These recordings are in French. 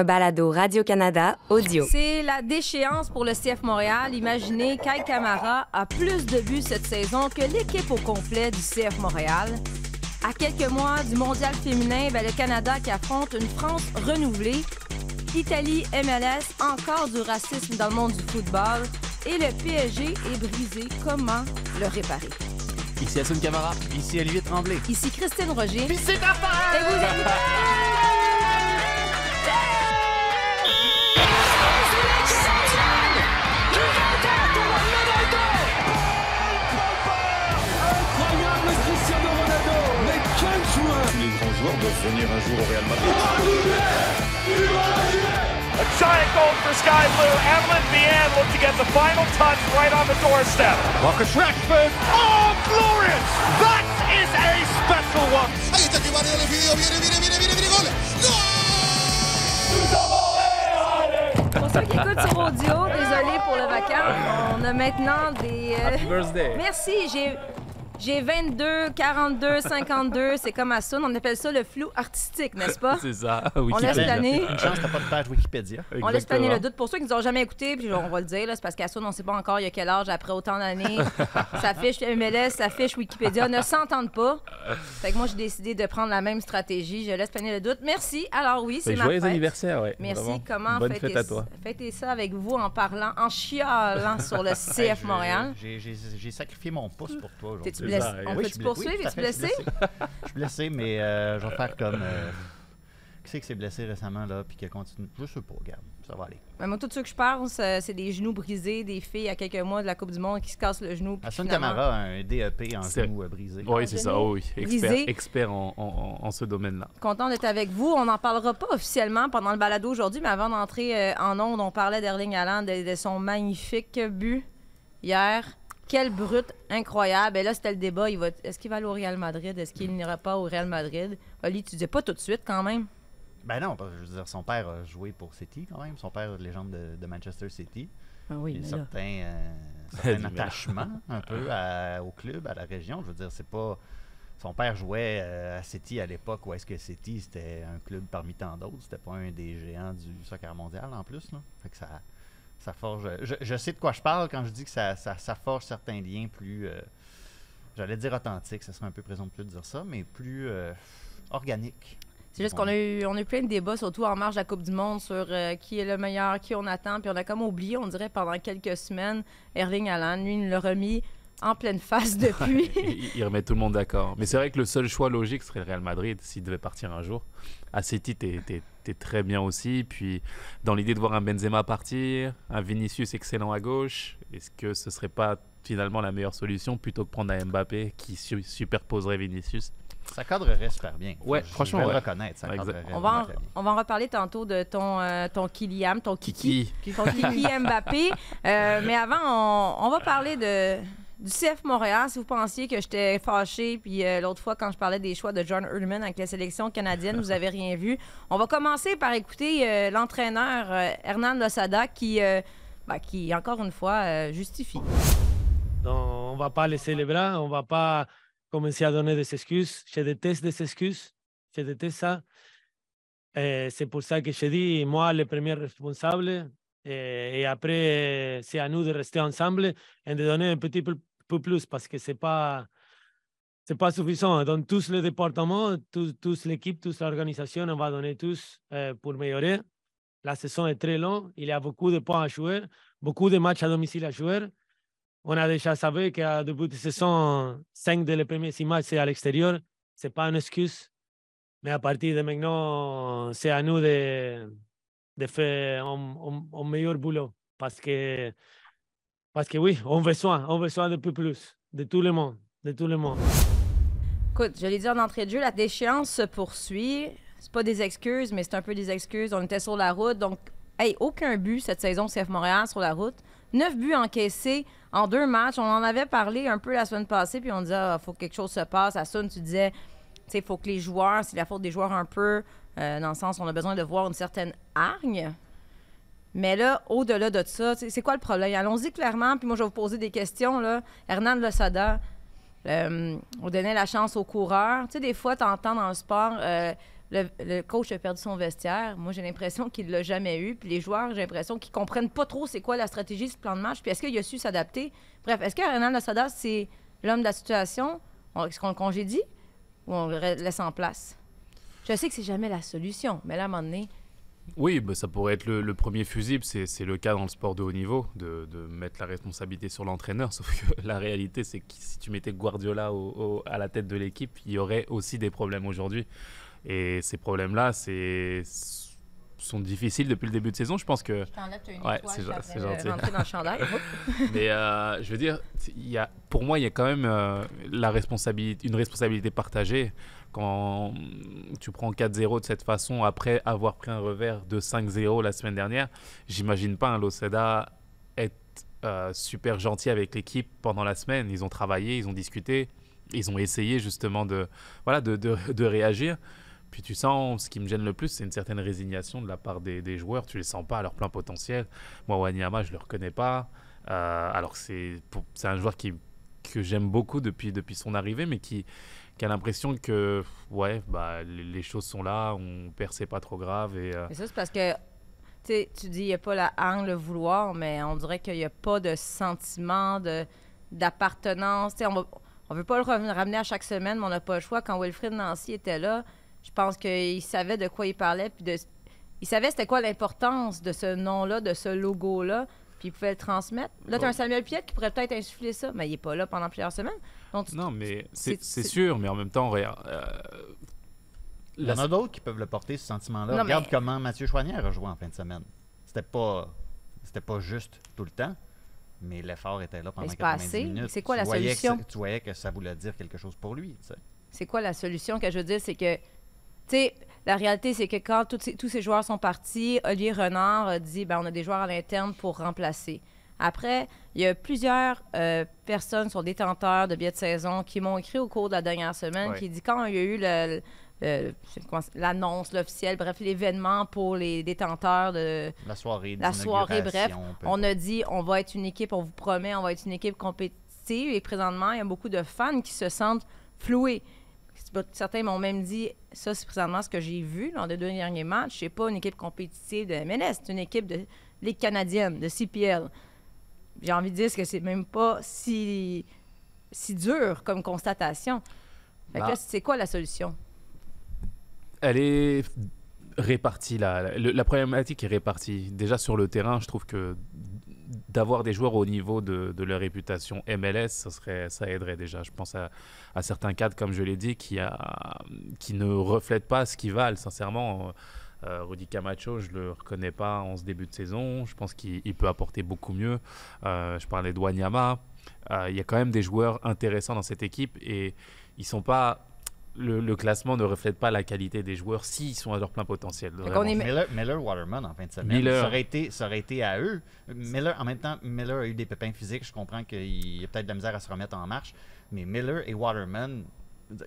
un balado Radio-Canada audio. C'est la déchéance pour le CF Montréal. Imaginez Kai Kamara a plus de buts cette saison que l'équipe au complet du CF Montréal. À quelques mois du mondial féminin, ben, le Canada qui affronte une France renouvelée. Italie, MLS, encore du racisme dans le monde du football. Et le PSG est brisé. Comment le réparer? Ici Assun Camara. Ici Olivier Tremblay. Ici Christine Roger. Puis c'est Raphaël! Et vous Doivent venir un jour au Real Madrid. A giant goal for Sky Blue. Evelyn Vianne looked to get the final touch right on the doorstep. Marcus Rashford. Oh, glorious! That is a special one. Ahí está que Mario le pidió, viene, viene, viene, viene, viene, gol. ¡No! Pour ceux qui écoutent sur audio, désolé pour le vacarme. On a maintenant des. euh, Happy birthday. Merci, j'ai. J'ai 22, 42, 52, c'est comme à Sun. On appelle ça le flou artistique, n'est-ce pas? C'est ça. On laisse Wikipédia. planer. Une chance, t'as pas de page Wikipédia. On laisse planer le doute. Pour ceux qui nous ont jamais écoutés, puis on va le dire, là, c'est parce qu'à Sun, on sait pas encore il y a quel âge après autant d'années. ça fiche MLS, ça fiche Wikipédia, ne s'entendent pas. Fait que moi, j'ai décidé de prendre la même stratégie. Je laisse planer le doute. Merci. Alors oui, c'est ma Joyeux fête. anniversaire, ouais. Merci. Vraiment. Comment Bonne fête à toi. fêter ça avec vous en parlant, en chialant sur le CF Montréal? J'ai sacrifié mon pouce pour toi aujourd'hui. Blessé? On Oui, peut je te suis poursuivre? Oui, blessé? Je suis blessé, mais euh, je vais faire comme. euh, qui c'est qui s'est blessé récemment, là, puis qui continue. Je sais pas, regarde, ça va aller. Ben, moi, tout ce que je pense, c'est des genoux brisés, des filles à quelques mois de la Coupe du Monde qui se cassent le genou. Hassan finalement- Camara a un DEP en C'est- genou euh, brisé. Oui, c'est ça. oui. Expert, expert en, en- en- en ce domaine-là. Content d'être avec vous. On n'en parlera pas officiellement pendant le balado aujourd'hui, mais avant d'entrer en ondes, on parlait d'Erling Haaland, de, de son magnifique but hier. Quel brut incroyable. Et là, c'était le débat. Il va, est-ce qu'il va aller au Real Madrid? Est-ce qu'il n'ira pas au Real Madrid? Oli, tu disais pas tout de suite quand même. Ben non, parce que je veux dire, son père a joué pour City quand même. Son père, légende de, de Manchester City. Ah oui, Il y a euh, certain là. attachement un peu à- au club, à la région. Je veux dire, c'est pas. Son père jouait euh, à City à l'époque où est-ce que City c'était un club parmi tant d'autres. C'était pas un des géants du soccer mondial en plus. Là. Fait que ça, ça forge. Je, je sais de quoi je parle quand je dis que ça, ça, ça forge certains liens plus. euh, J'allais dire authentiques, ça serait un peu présomptueux de dire ça, mais plus euh, organiques. C'est juste qu'on a eu, on a eu plein de débats, surtout en marge de la Coupe du Monde, sur euh, qui est le meilleur, qui on attend. Puis on a comme oublié, on dirait, pendant quelques semaines, Erling Haaland, lui, il nous l'a remis en pleine face depuis. il, il remet tout le monde d'accord. Mais c'est vrai que le seul choix logique serait le Real Madrid s'il devait partir un jour. À City, t'es t'es- t'es très bien aussi. Puis dans l'idée de voir un Benzema partir, un Vinicius excellent à gauche, est-ce que ce serait pas finalement la meilleure solution plutôt que prendre un Mbappé qui su- superposerait Vinicius? Ça cadrerait super bien. Ouais, Je- franchement, Je vais ouais. le reconnaître, ça Ouais, exact. cadrerait on, va en, on va en reparler tantôt de ton, euh, ton Kylian, ton Kiki. Kiki. Ton Kiki Mbappé. Euh, mais avant, on, on va parler de, du CF Montréal. Si vous pensiez que j'étais fâché, puis euh, l'autre fois, quand je parlais des choix de John Hurlman avec la sélection canadienne, vous avez rien vu. On va commencer par écouter euh, l'entraîneur euh, Hernan Losada qui, euh, ben, qui, encore une fois, justifie. On va pas laisser les bras, on va pas commencer à donner des excuses. Je déteste des excuses, je déteste ça. C'est pour ça que je dis, moi, le premier responsable, et après, c'est à nous de rester ensemble et de donner un petit peu, plus parce que c'est pas c'est pas suffisant. Dans tous les départements, tous, tous l'équipe, toute l'organisation, on va donner tous euh, pour améliorer. La saison est très longue, il y a beaucoup de points à jouer, beaucoup de matchs à domicile à jouer. On a déjà savé qu'à début de saison, 5 de les premiers six matchs, c'est à l'extérieur. Ce n'est pas une excuse. Mais à partir de maintenant, c'est à nous de, de faire un meilleur boulot. Parce que, parce que oui, on a besoin, on a besoin de plus, plus, de tout le monde, de tout le monde. Écoute, je l'ai dit en entrée de jeu, la déchéance se poursuit. C'est pas des excuses, mais c'est un peu des excuses. On était sur la route, donc, hey, aucun but cette saison CF Montréal sur la route. Neuf buts encaissés en deux matchs. On en avait parlé un peu la semaine passée, puis on disait, il faut que quelque chose se passe. À Sun, tu disais, il faut que les joueurs, c'est la faute des joueurs un peu, euh, dans le sens, on a besoin de voir une certaine hargne. Mais là, au-delà de ça, c'est quoi le problème? Allons-y clairement, puis moi, je vais vous poser des questions. Là. Hernan Losada, euh, on donnait la chance aux coureurs. Tu sais, des fois, tu entends dans le sport, euh, le, coach a perdu son vestiaire. Moi, j'ai l'impression qu'il l'a jamais eu. Puis les joueurs, j'ai l'impression qu'ils comprennent pas trop c'est quoi la stratégie ce plan de match. Puis est-ce qu'il a su s'adapter? Bref, est-ce que Renan Lasada, c'est l'homme de la situation? On- Est-ce qu'on le congédie ou on le laisse en place? Je sais que c'est jamais la solution, mais là, à un moment donné, Oui, bah, ça pourrait être le, le premier fusible. C'est le cas dans le sport de haut niveau, de, de mettre la responsabilité sur l'entraîneur. Sauf que la réalité, c'est que si tu mettais Guardiola au- au- à la tête de l'équipe, il y aurait aussi des problèmes aujourd'hui. Et ces problèmes-là, c'est sont difficiles depuis le début de saison. Je pense que je une Ouais, c'est euh, gentil. rentrer dans le chandail. Mais euh, je veux dire, il y a, pour moi, il y a quand même euh, la responsabilité, une responsabilité partagée. Quand tu prends 4-0 de cette façon, après avoir pris un revers de 5-0 la semaine dernière, j'imagine pas un Loseda être euh, super gentil avec l'équipe pendant la semaine. Ils ont travaillé, ils ont discuté, ils ont essayé justement de, voilà, de, de, réagir. Puis tu sens, ce qui me gêne le plus, c'est une certaine résignation de la part des, joueurs. Tu les sens pas à leur plein potentiel. Moi, Wanyama, je le reconnais pas. Euh, alors que c'est un joueur qui, que j'aime beaucoup depuis, depuis son arrivée, mais qui, qui a l'impression que ouais, bah, les, choses sont là, on perd, c'est pas trop grave. Et, euh, Mais ça, c'est parce que, tu dis, il n'y a pas la hargne, le vouloir, mais on dirait qu'il n'y a pas de sentiment de, d'appartenance. Sais, on ne veut pas le ramener à chaque semaine, mais on n'a pas le choix. Quand Wilfrid Nancy était là, je pense qu'il savait de quoi il parlait, puis de, il savait c'était quoi l'importance de ce nom-là, de ce logo-là, puis il pouvait le transmettre. Là, tu as un Samuel Piette qui pourrait peut-être insuffler ça, mais il n'est pas là pendant plusieurs semaines. Donc, tu- non, mais c'est sûr, mais en même temps, regarde, euh, Il y en a d'autres qui peuvent le porter, ce sentiment-là. Regarde mais- comment Mathieu Choignard a joué en fin de semaine. C'était pas, c'était pas juste tout le temps, mais l'effort était là pendant c'est pas 90 assez. minutes. C'est quoi Tu la solution? ça- tu voyais que ça voulait dire quelque chose pour lui. tu sais. c'est quoi la solution que je veux dire, c'est que, tu sais, la réalité, c'est que quand tous ces, tous ces joueurs sont partis, Olivier Renard a dit, ben, on a des joueurs à l'interne pour remplacer. Après, il y a plusieurs euh, personnes sur détenteurs de billets de saison qui m'ont écrit au cours de la dernière semaine, Ouais. qui dit quand il y a eu le- c'est- l'annonce, l'officiel, bref, l'événement pour les détenteurs de, La soirée, la soirée, bref, on a dit on va être une équipe, on vous promet, on va être une équipe compétitive. Et présentement, il y a beaucoup de fans qui se sentent floués. Certains m'ont même dit ça, c'est présentement ce que j'ai vu lors des deux derniers matchs. C'est pas une équipe compétitive de MLS, c'est une équipe de Ligue canadienne, de CPL. J'ai envie de dire que c'est même pas si, si dur comme constatation. Fait que Bah. c'est quoi la solution? elle est répartie là. La, la problématique est répartie. Déjà sur le terrain, je trouve que d'avoir des joueurs au niveau de, de leur réputation MLS, ça, serait, ça aiderait déjà. Je pense à, à certains cadres, comme je l'ai dit, qui, a, qui ne reflètent pas ce qu'ils valent, sincèrement. Euh, Rudy Camacho, je le reconnais pas en ce début de saison. Je pense qu'il il peut apporter beaucoup mieux. Euh, je parlais de Wanyama. Euh, Il y a quand même des joueurs intéressants dans cette équipe et ils sont pas. Le, le classement ne reflète pas la qualité des joueurs s'ils sont à leur plein potentiel. est- Miller, Miller Waterman en fin de semaine, Miller. Ça, aurait été, ça aurait été à eux. Miller, en même temps, Miller a eu des pépins physiques. Je comprends qu'il y a peut-être de la misère à se remettre en marche. Mais Miller et Waterman,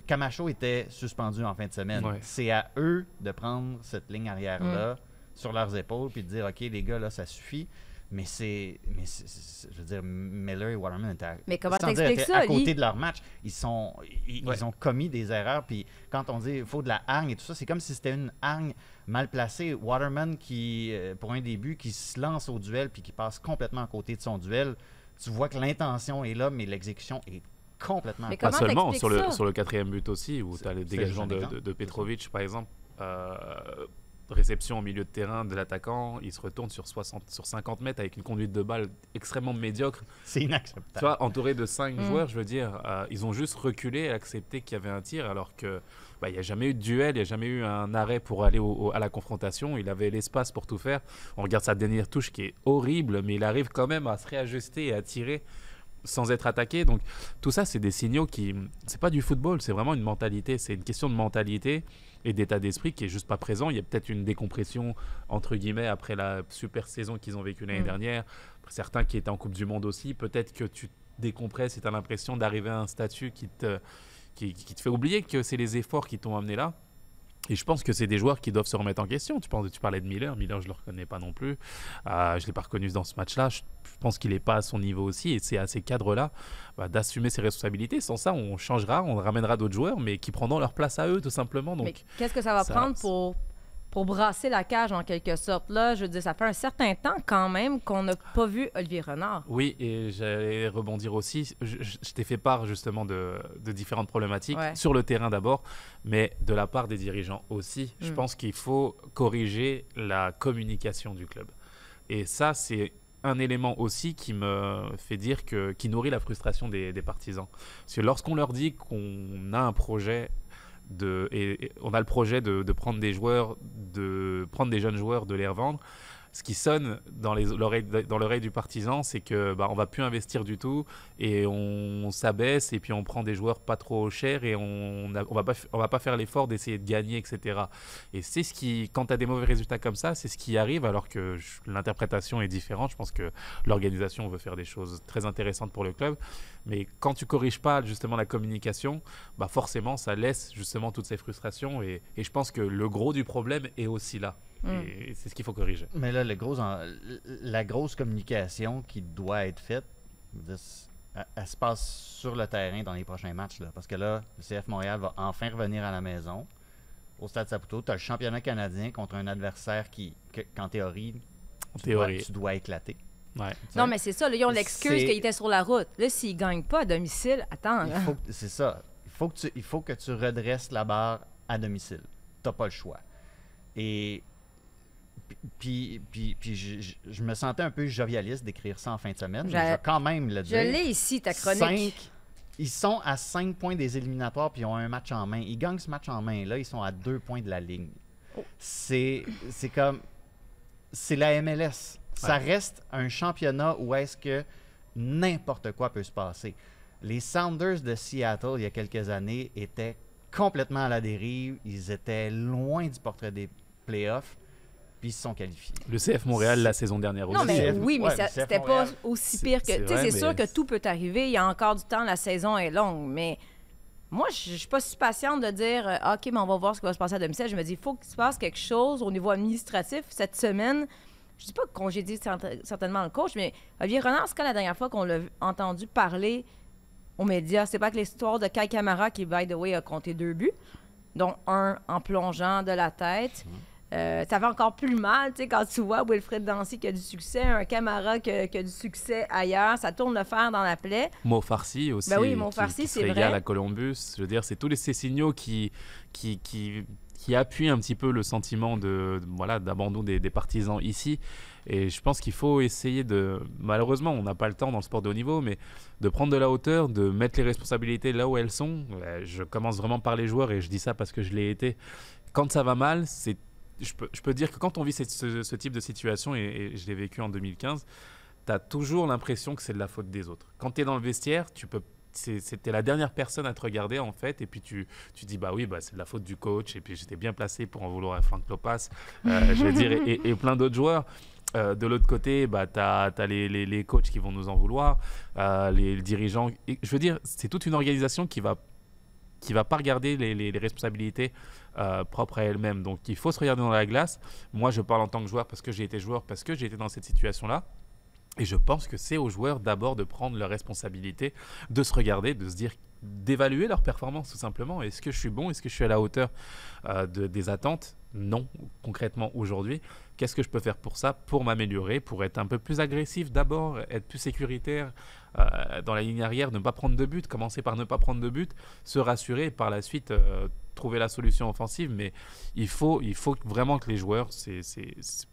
Camacho était suspendu en fin de semaine. Ouais. C'est à eux de prendre cette ligne arrière-là sur leurs épaules puis de dire OK, les gars, là, ça suffit. Mais c'est. Mais c'est- c'est- je veux dire, Miller et Waterman étaient à, Mais comment sans dire, t'expliques étaient ça, à côté de leur match. Ils, sont, ils, Ouais. ils ont commis des erreurs. Puis quand on dit il faut de la hargne et tout ça, c'est comme si c'était une hargne mal placée. Waterman, qui, euh, pour un début, qui se lance au duel puis qui passe complètement à côté de son duel. Tu vois que l'intention est là, mais l'exécution est complètement Mais Pas seulement, sur le, ça? sur le quatrième but aussi, où tu as le dégagement de, de Petrovic, par exemple. Euh, réception au milieu de terrain de l'attaquant, il se retourne sur, 60, sur 50 mètres avec une conduite de balle extrêmement médiocre. C'est inacceptable. Tu vois, entouré de 5 Mm. joueurs, je veux dire, euh, ils ont juste reculé et accepté qu'il y avait un tir, alors que bah, il n'y a jamais eu de duel, il n'y a jamais eu un arrêt pour aller au- au- à la confrontation. Il avait l'espace pour tout faire. On regarde sa dernière touche qui est horrible, mais il arrive quand même à se réajuster et à tirer sans être attaqué. Donc tout ça, c'est des signaux qui, c'est pas du football, c'est vraiment une mentalité. C'est une question de mentalité et d'état d'esprit qui est juste pas présent. Il y a peut-être une décompression entre guillemets après la super saison qu'ils ont vécue l'année Mm. dernière. Certains qui étaient en Coupe du Monde aussi. Peut-être que tu décompresses et tu as l'impression d'arriver à un statut qui te, qui, qui te fait oublier que c'est les efforts qui t'ont amené là. Et je pense que c'est des joueurs qui doivent se remettre en question. Tu, penses, tu parlais de Miller. Miller, je ne le reconnais pas non plus. Euh, je ne l'ai pas reconnu dans ce match-là. Je, pense qu'il n'est pas à son niveau aussi. Et c'est à ces cadres-là bah, d'assumer ses responsabilités. Sans ça, on changera, on ramènera d'autres joueurs, mais qui prendront leur place à eux, tout simplement. Donc, qu'est-ce que ça va ça- prendre pour, pour brasser la cage en quelque sorte? Là, je veux dire, ça fait un certain temps quand même qu'on n'a pas vu Olivier Renard. Oui, et j'allais rebondir aussi. Je, je- je t'ai fait part justement de, de différentes problématiques Ouais. sur le terrain d'abord, mais de la part des dirigeants aussi. Je Mm. pense qu'il faut corriger la communication du club. Et ça, c'est un élément aussi qui me fait dire que qui nourrit la frustration des, des partisans. Parce que lorsqu'on leur dit qu'on a un projet et, on a le projet de prendre des joueurs, de prendre des jeunes joueurs, de les revendre. Ce qui sonne dans l'oreille du partisan, c'est que bah, on va plus investir du tout et on, s'abaisse et puis on prend des joueurs pas trop chers et on a- on va pas va pas faire l'effort d'essayer de gagner, etc. Et c'est ce qui, quand tu as des mauvais résultats comme ça, c'est ce qui arrive alors que l'interprétation est différente. Je pense que l'organisation veut faire des choses très intéressantes pour le club, mais quand tu corriges pas justement la communication, bah forcément ça laisse justement toutes ces frustrations et je pense que le gros du problème est aussi là. Mm. Et c'est ce qu'il faut corriger. Mais là, le gros en- la grosse communication qui doit être faite, elle, elle se passe sur le terrain dans les prochains matchs. Là, parce que là, le CF Montréal va enfin revenir à la maison. Au Stade Saputo, tu as le championnat canadien contre un adversaire qui, que- qu'en théorie, En tu dois, théorie. tu dois éclater. Ouais. Non, mais c'est ça. Là, ils ont l'excuse qu'il était sur la route. Là, s'ils ne gagnent pas à domicile, attends. Il là. faut que- C'est ça. Il faut, que tu, il faut que tu redresses la barre à domicile. Tu pas le choix. Et puis, puis, puis je, je- je me sentais un peu jovialiste d'écrire ça en fin de semaine. mais Je- Je vais quand même le Je dire. l'ai ici, ta chronique. Cinq- ils sont à 5 points des éliminatoires puis ils ont un match en main. Ils gagnent ce match en main. Là, ils sont à 2 points de la ligne. Oh. C'est c'est comme. C'est la MLS. Ça reste un championnat où est-ce que n'importe quoi peut se passer. Les Sounders de Seattle, il y a quelques années, étaient complètement à la dérive. Ils étaient loin du portrait des playoffs. Puis ils se sont qualifiés. Le CF Montréal la saison dernière Non, aussi. mais CF oui, mais ouais, mais c'était pas aussi C'est- pire que. c'est Tu sais, vrai, c'est sûr mais que tout peut arriver. Il y a encore du temps, la saison est longue. Mais moi, je je suis pas si patiente de dire euh, OK, mais on va voir ce qui va se passer à domicile. Je me dis, il faut qu'il se passe quelque chose au niveau administratif cette semaine. Je dis pas dit certainement le coach, mais Olivier Renard, c'est quand la dernière fois qu'on l'a entendu parler aux médias? C'est pas que l'histoire de Kai Kamara, qui, by the way, a compté deux buts, dont un en plongeant de la tête. Euh, ça fait encore plus mal, tu sais, quand tu vois Wilfred Dancy qui a du succès, un Camara qui a, qui a du succès ailleurs, ça tourne le fer dans la plaie. Mo Farsi aussi. Ben oui, Mo qui- Farsi, qui se c'est vrai. à Columbus. Je veux dire, c'est tous les, ces signaux qui, qui, qui, qui appuient un petit peu le sentiment de, de- voilà, d'abandon des, des partisans ici. Et je pense qu'il faut essayer de. Malheureusement, on n'a pas le temps dans le sport de haut niveau, mais de prendre de la hauteur, de mettre les responsabilités là où elles sont. Ouais, Je commence vraiment par les joueurs et je dis ça parce que je l'ai été. Quand ça va mal, c'est. Je peux, dire que quand on vit ce, type de situation, et, je l'ai vécu en 2015, tu as toujours l'impression que c'est de la faute des autres. Quand tu es dans le vestiaire, tu peux c'était la dernière personne à te regarder en fait et puis tu, tu dis bah oui bah c'est de la faute du coach et puis j'étais bien placé pour en vouloir à Frank Lopas euh, et, plein d'autres joueurs Euh, de l'autre côté bah tu as, les, les, les coachs qui vont nous en vouloir euh, les, dirigeants je veux dire c'est toute une organisation qui va qui va pas regarder les, responsabilités euh, propres à elle-même. Donc il faut se regarder dans la glace. Moi je parle en tant que joueur parce que j'ai été joueur parce que j'ai été dans cette situation là et je pense que c'est aux joueurs d'abord de prendre leurs responsabilités, de se regarder, de se dire, d'évaluer leur performance tout simplement. Est-ce que je suis bon? Est-ce que je suis à la hauteur euh, de- des attentes? Non, concrètement aujourd'hui. Qu'est-ce que je peux faire pour ça? Pour m'améliorer, pour être un peu plus agressif d'abord, être plus sécuritaire euh, dans la ligne arrière, ne pas prendre de but, commencer par ne pas prendre de but, se rassurer et par la suite euh, trouver la solution offensive. Mais il faut, il faut vraiment que les joueurs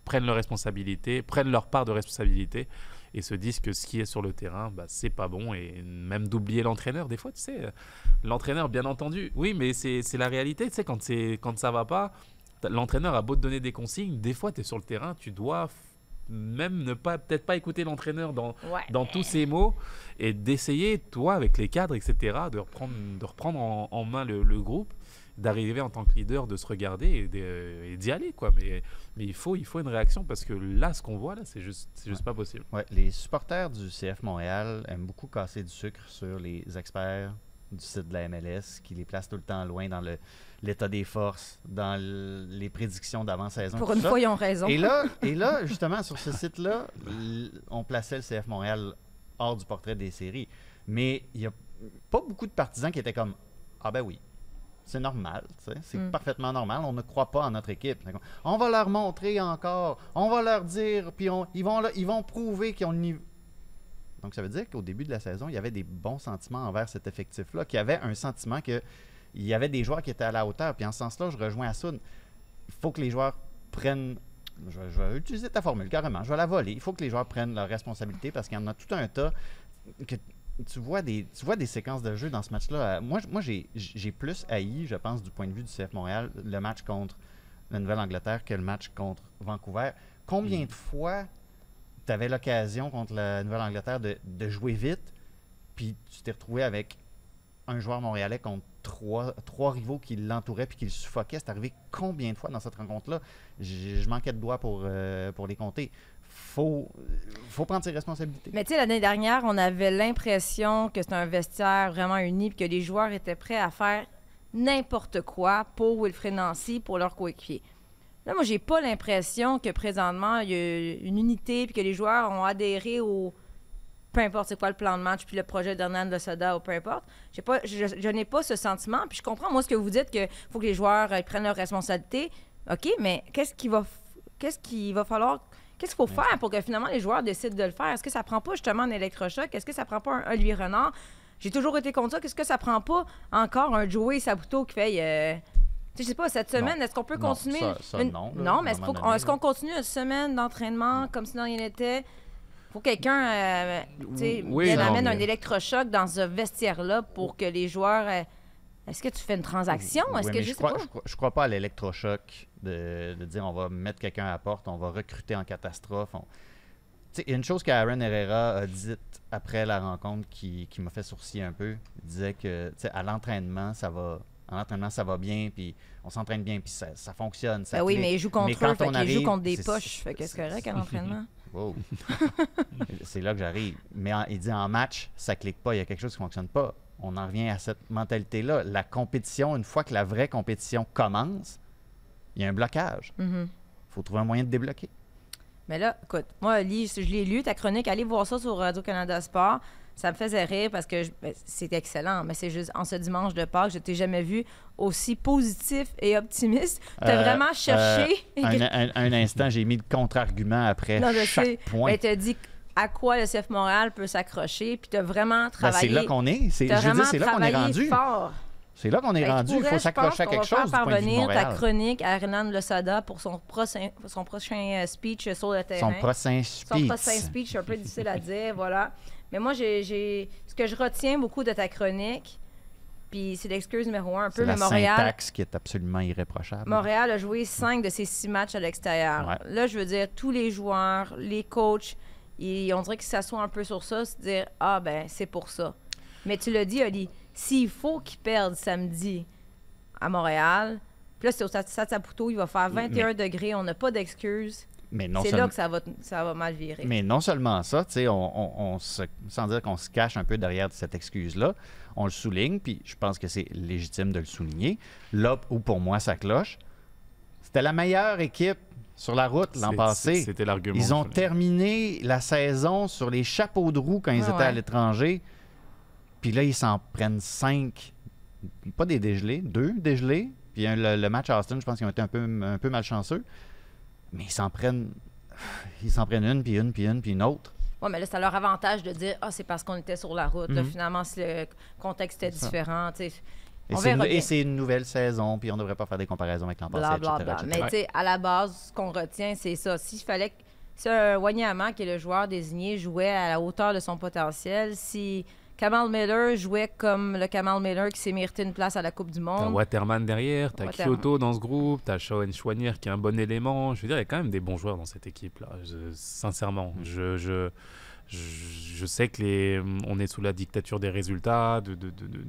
prennent leurs responsabilités, prennent leur part de responsabilité et se disent que ce qui est sur le terrain, bah, c'est pas bon. Et même d'oublier l'entraîneur, des fois, tu sais, euh, l'entraîneur, bien entendu, oui, mais c'est la réalité, tu sais, quand, c'est- quand ça va pas, l'entraîneur a beau te donner des consignes, des fois, tu es sur le terrain, tu dois même ne pas peut-être pas écouter l'entraîneur dans, Ouais. dans tous ses mots et d'essayer, toi, avec les cadres, etc., de reprendre, de reprendre en, en main le, le groupe, d'arriver en tant que leader, de se regarder et d'y aller, quoi. Mais, mais il, faut, il faut une réaction parce que là, ce qu'on voit, là, c'est juste, c'est juste pas possible. Ouais, les supporters du CF Montréal aiment beaucoup casser du sucre sur les experts du site de la MLS, qui les place tout le temps loin dans le- l'état des forces, dans le- les prédictions d'avant-saison. Pour une ça. fois, ils ont raison. Et là, et là, justement, sur ce site-là, on plaçait le CF Montréal hors du portrait des séries. Mais il n'y a pas beaucoup de partisans qui étaient comme Ah ben oui, c'est normal, c'est Mm. parfaitement normal, on ne croit pas en notre équipe. On va leur montrer encore, on va leur dire, puis on- ils, vont, le- ils vont prouver qu'ils ont le niveau. Donc ça veut dire qu'au début de la saison, il y avait des bons sentiments envers cet effectif-là, qu'il y avait un sentiment que il y avait des joueurs qui étaient à la hauteur. Puis en ce sens-là, je rejoins Assoun. Il faut que les joueurs prennent. Je vais, je vais utiliser ta formule carrément. Je vais la voler. Il faut que les joueurs prennent leurs responsabilités parce qu'il y en a tout un tas que tu vois des, tu vois des séquences de jeu dans ce match-là. Euh, Moi, moi j'ai j'ai plus haï, je pense, du point de vue du CF Montréal, le match contre la Nouvelle-Angleterre que le match contre Vancouver. Combien de fois tu avais l'occasion contre la Nouvelle-Angleterre de, de jouer vite, puis tu t'es retrouvé avec un joueur montréalais contre trois, trois rivaux qui l'entouraient puis qui le suffoquaient? C'est arrivé combien de fois dans cette rencontre-là? Je manquais de doigts pour, euh, pour les compter. Faut, faut prendre ses responsabilités. Mais tu sais, l'année dernière, on avait l'impression que c'était un vestiaire vraiment uni et que les joueurs étaient prêts à faire n'importe quoi pour Wilfred Nancy, pour leur coéquipier. Là, moi, j'ai pas l'impression que présentement, il y a une unité puis que les joueurs ont adhéré au peu importe c'est quoi le plan de match puis le projet d'Hernan de Soda ou peu importe. J'ai pas, je, n'ai pas ce sentiment. Puis je comprends, moi, ce que vous dites, qu'il faut que les joueurs euh, prennent leurs responsabilités. OK, mais qu'est-ce qu'il va, qu'est-ce va falloir Qu'est-ce qu'il faut faire pour que finalement les joueurs décident de le faire? Est-ce que ça prend pas justement un électrochoc? Est-ce que ça prend pas un Olivier Renard? J'ai toujours été contre ça. Qu'est-ce que ça prend pas encore un Joey Sabuto qui fait. euh, je sais pas, cette semaine, Non. est-ce qu'on peut Non, continuer. ça- ça, une- non, là, mais est-ce, qu'on continue une semaine d'entraînement comme si de rien n'était? Faut que quelqu'un euh, Oui, non, amène mais- un électrochoc dans ce vestiaire-là pour que les joueurs. euh, est-ce que tu fais une transaction? Oui, que je, je, crois, pas? je, crois, je crois pas à l'électrochoc de, de dire on va mettre quelqu'un à la porte, on va recruter en catastrophe. on- Il y a une chose qu'Aaron Herrera a dite après la rencontre qui, qui m'a fait sourciller un peu. Il disait que à l'entraînement, ça va. En entraînement, ça va bien, puis on s'entraîne bien, puis ça, ça fonctionne. ça Ben oui, mais il joue contre Mais eux, quand fait on joue contre des poches. Fait que c'est correct à l'entraînement. Wow. c'est là que j'arrive. Mais en- il dit en match, ça clique pas, il y a quelque chose qui fonctionne pas. On en revient à cette mentalité-là. La compétition, une fois que la vraie compétition commence, il y a un blocage. Il Mhm. faut trouver un moyen de débloquer. Mais là, écoute, moi, je l'ai lu, ta chronique, allez voir ça sur Radio-Canada Sport. Ça me faisait rire parce que je- ben, c'est excellent, mais c'est juste en ce dimanche de Pâques, je t'ai jamais vu aussi positif et optimiste. T'as Euh, vraiment cherché? euh, un, un- un instant, j'ai mis le contre-argument après Non, je chaque sais. point. T'as dit à quoi le CF Montréal peut s'accrocher, puis t'as vraiment Ben, travaillé. c'est là qu'on est. C'est, je dire, c'est là qu'on est rendu. fort. C'est là qu'on est rendu. Il faut s'accrocher à quelque va chose faire de vue de parvenir ta chronique à Hernan Losada pour son prochain, son prochain euh, speech sur le terrain. Son prochain Son speech. prochain speech, c'est un peu difficile à dire, voilà. Mais moi, j'ai, ce que je retiens beaucoup de ta chronique, puis c'est l'excuse numéro un, un peu, la mais Montréal, syntaxe qui est absolument irréprochable. Montréal a joué cinq de ses six matchs à l'extérieur. Ouais. Là, je veux dire, tous les joueurs, les coachs, ils, on dirait qu'ils s'assoient un peu sur ça, se dire Ah, ben, c'est pour ça. Mais tu l'as dit, Oli, s'il faut qu'ils perdent samedi à Montréal, puis là, c'est au Saputo, il va faire 21 degrés, on n'a pas d'excuses. Mais non C'est là que ça va, ça va mal virer. Mais non seulement ça, tu sais, on, on- on se- sans dire qu'on se cache un peu derrière cette excuse-là, on le souligne, puis je pense que c'est légitime de le souligner. Là où pour moi ça cloche, c'était la meilleure équipe sur la route l'an passé. C'était l'argument. Ils ont terminé la saison sur les chapeaux de roue quand ils Ah étaient à l'étranger. Puis là, ils s'en prennent cinq. Pas des dégelés, deux dégelés. Puis le, le match à Austin, je pense qu'ils ont été un peu, un peu malchanceux. Mais ils s'en prennent. Ils s'en prennent une, puis une, puis une, puis une autre. Oui, mais là, c'est à leur avantage de dire Ah, c'est parce qu'on était sur la route. Là, Mhm. finalement, si le contexte était différent, tu sais. Et c'est une, verra et bien. c'est une nouvelle saison, puis on ne devrait pas faire des comparaisons avec l'an passé, Bla, etc., bla, bla. etc. Mais tu sais, à la base, ce qu'on retient, c'est ça. S'il fallait que. Si Wanyama, qui est le joueur désigné, jouait à la hauteur de son potentiel, si Kamal Miller jouait comme le Kamal Miller qui s'est mérité une place à la Coupe du T'as Monde. Waterman derrière, t'as Waterman. Kyoto dans ce groupe, t'as Shawn Chouanier qui est un bon élément. Je veux dire, il y a quand même des bons joueurs dans cette équipe-là. Je- sincèrement, Mm. je, je, je, je sais que les, on est sous la dictature des résultats, de, de- de- de-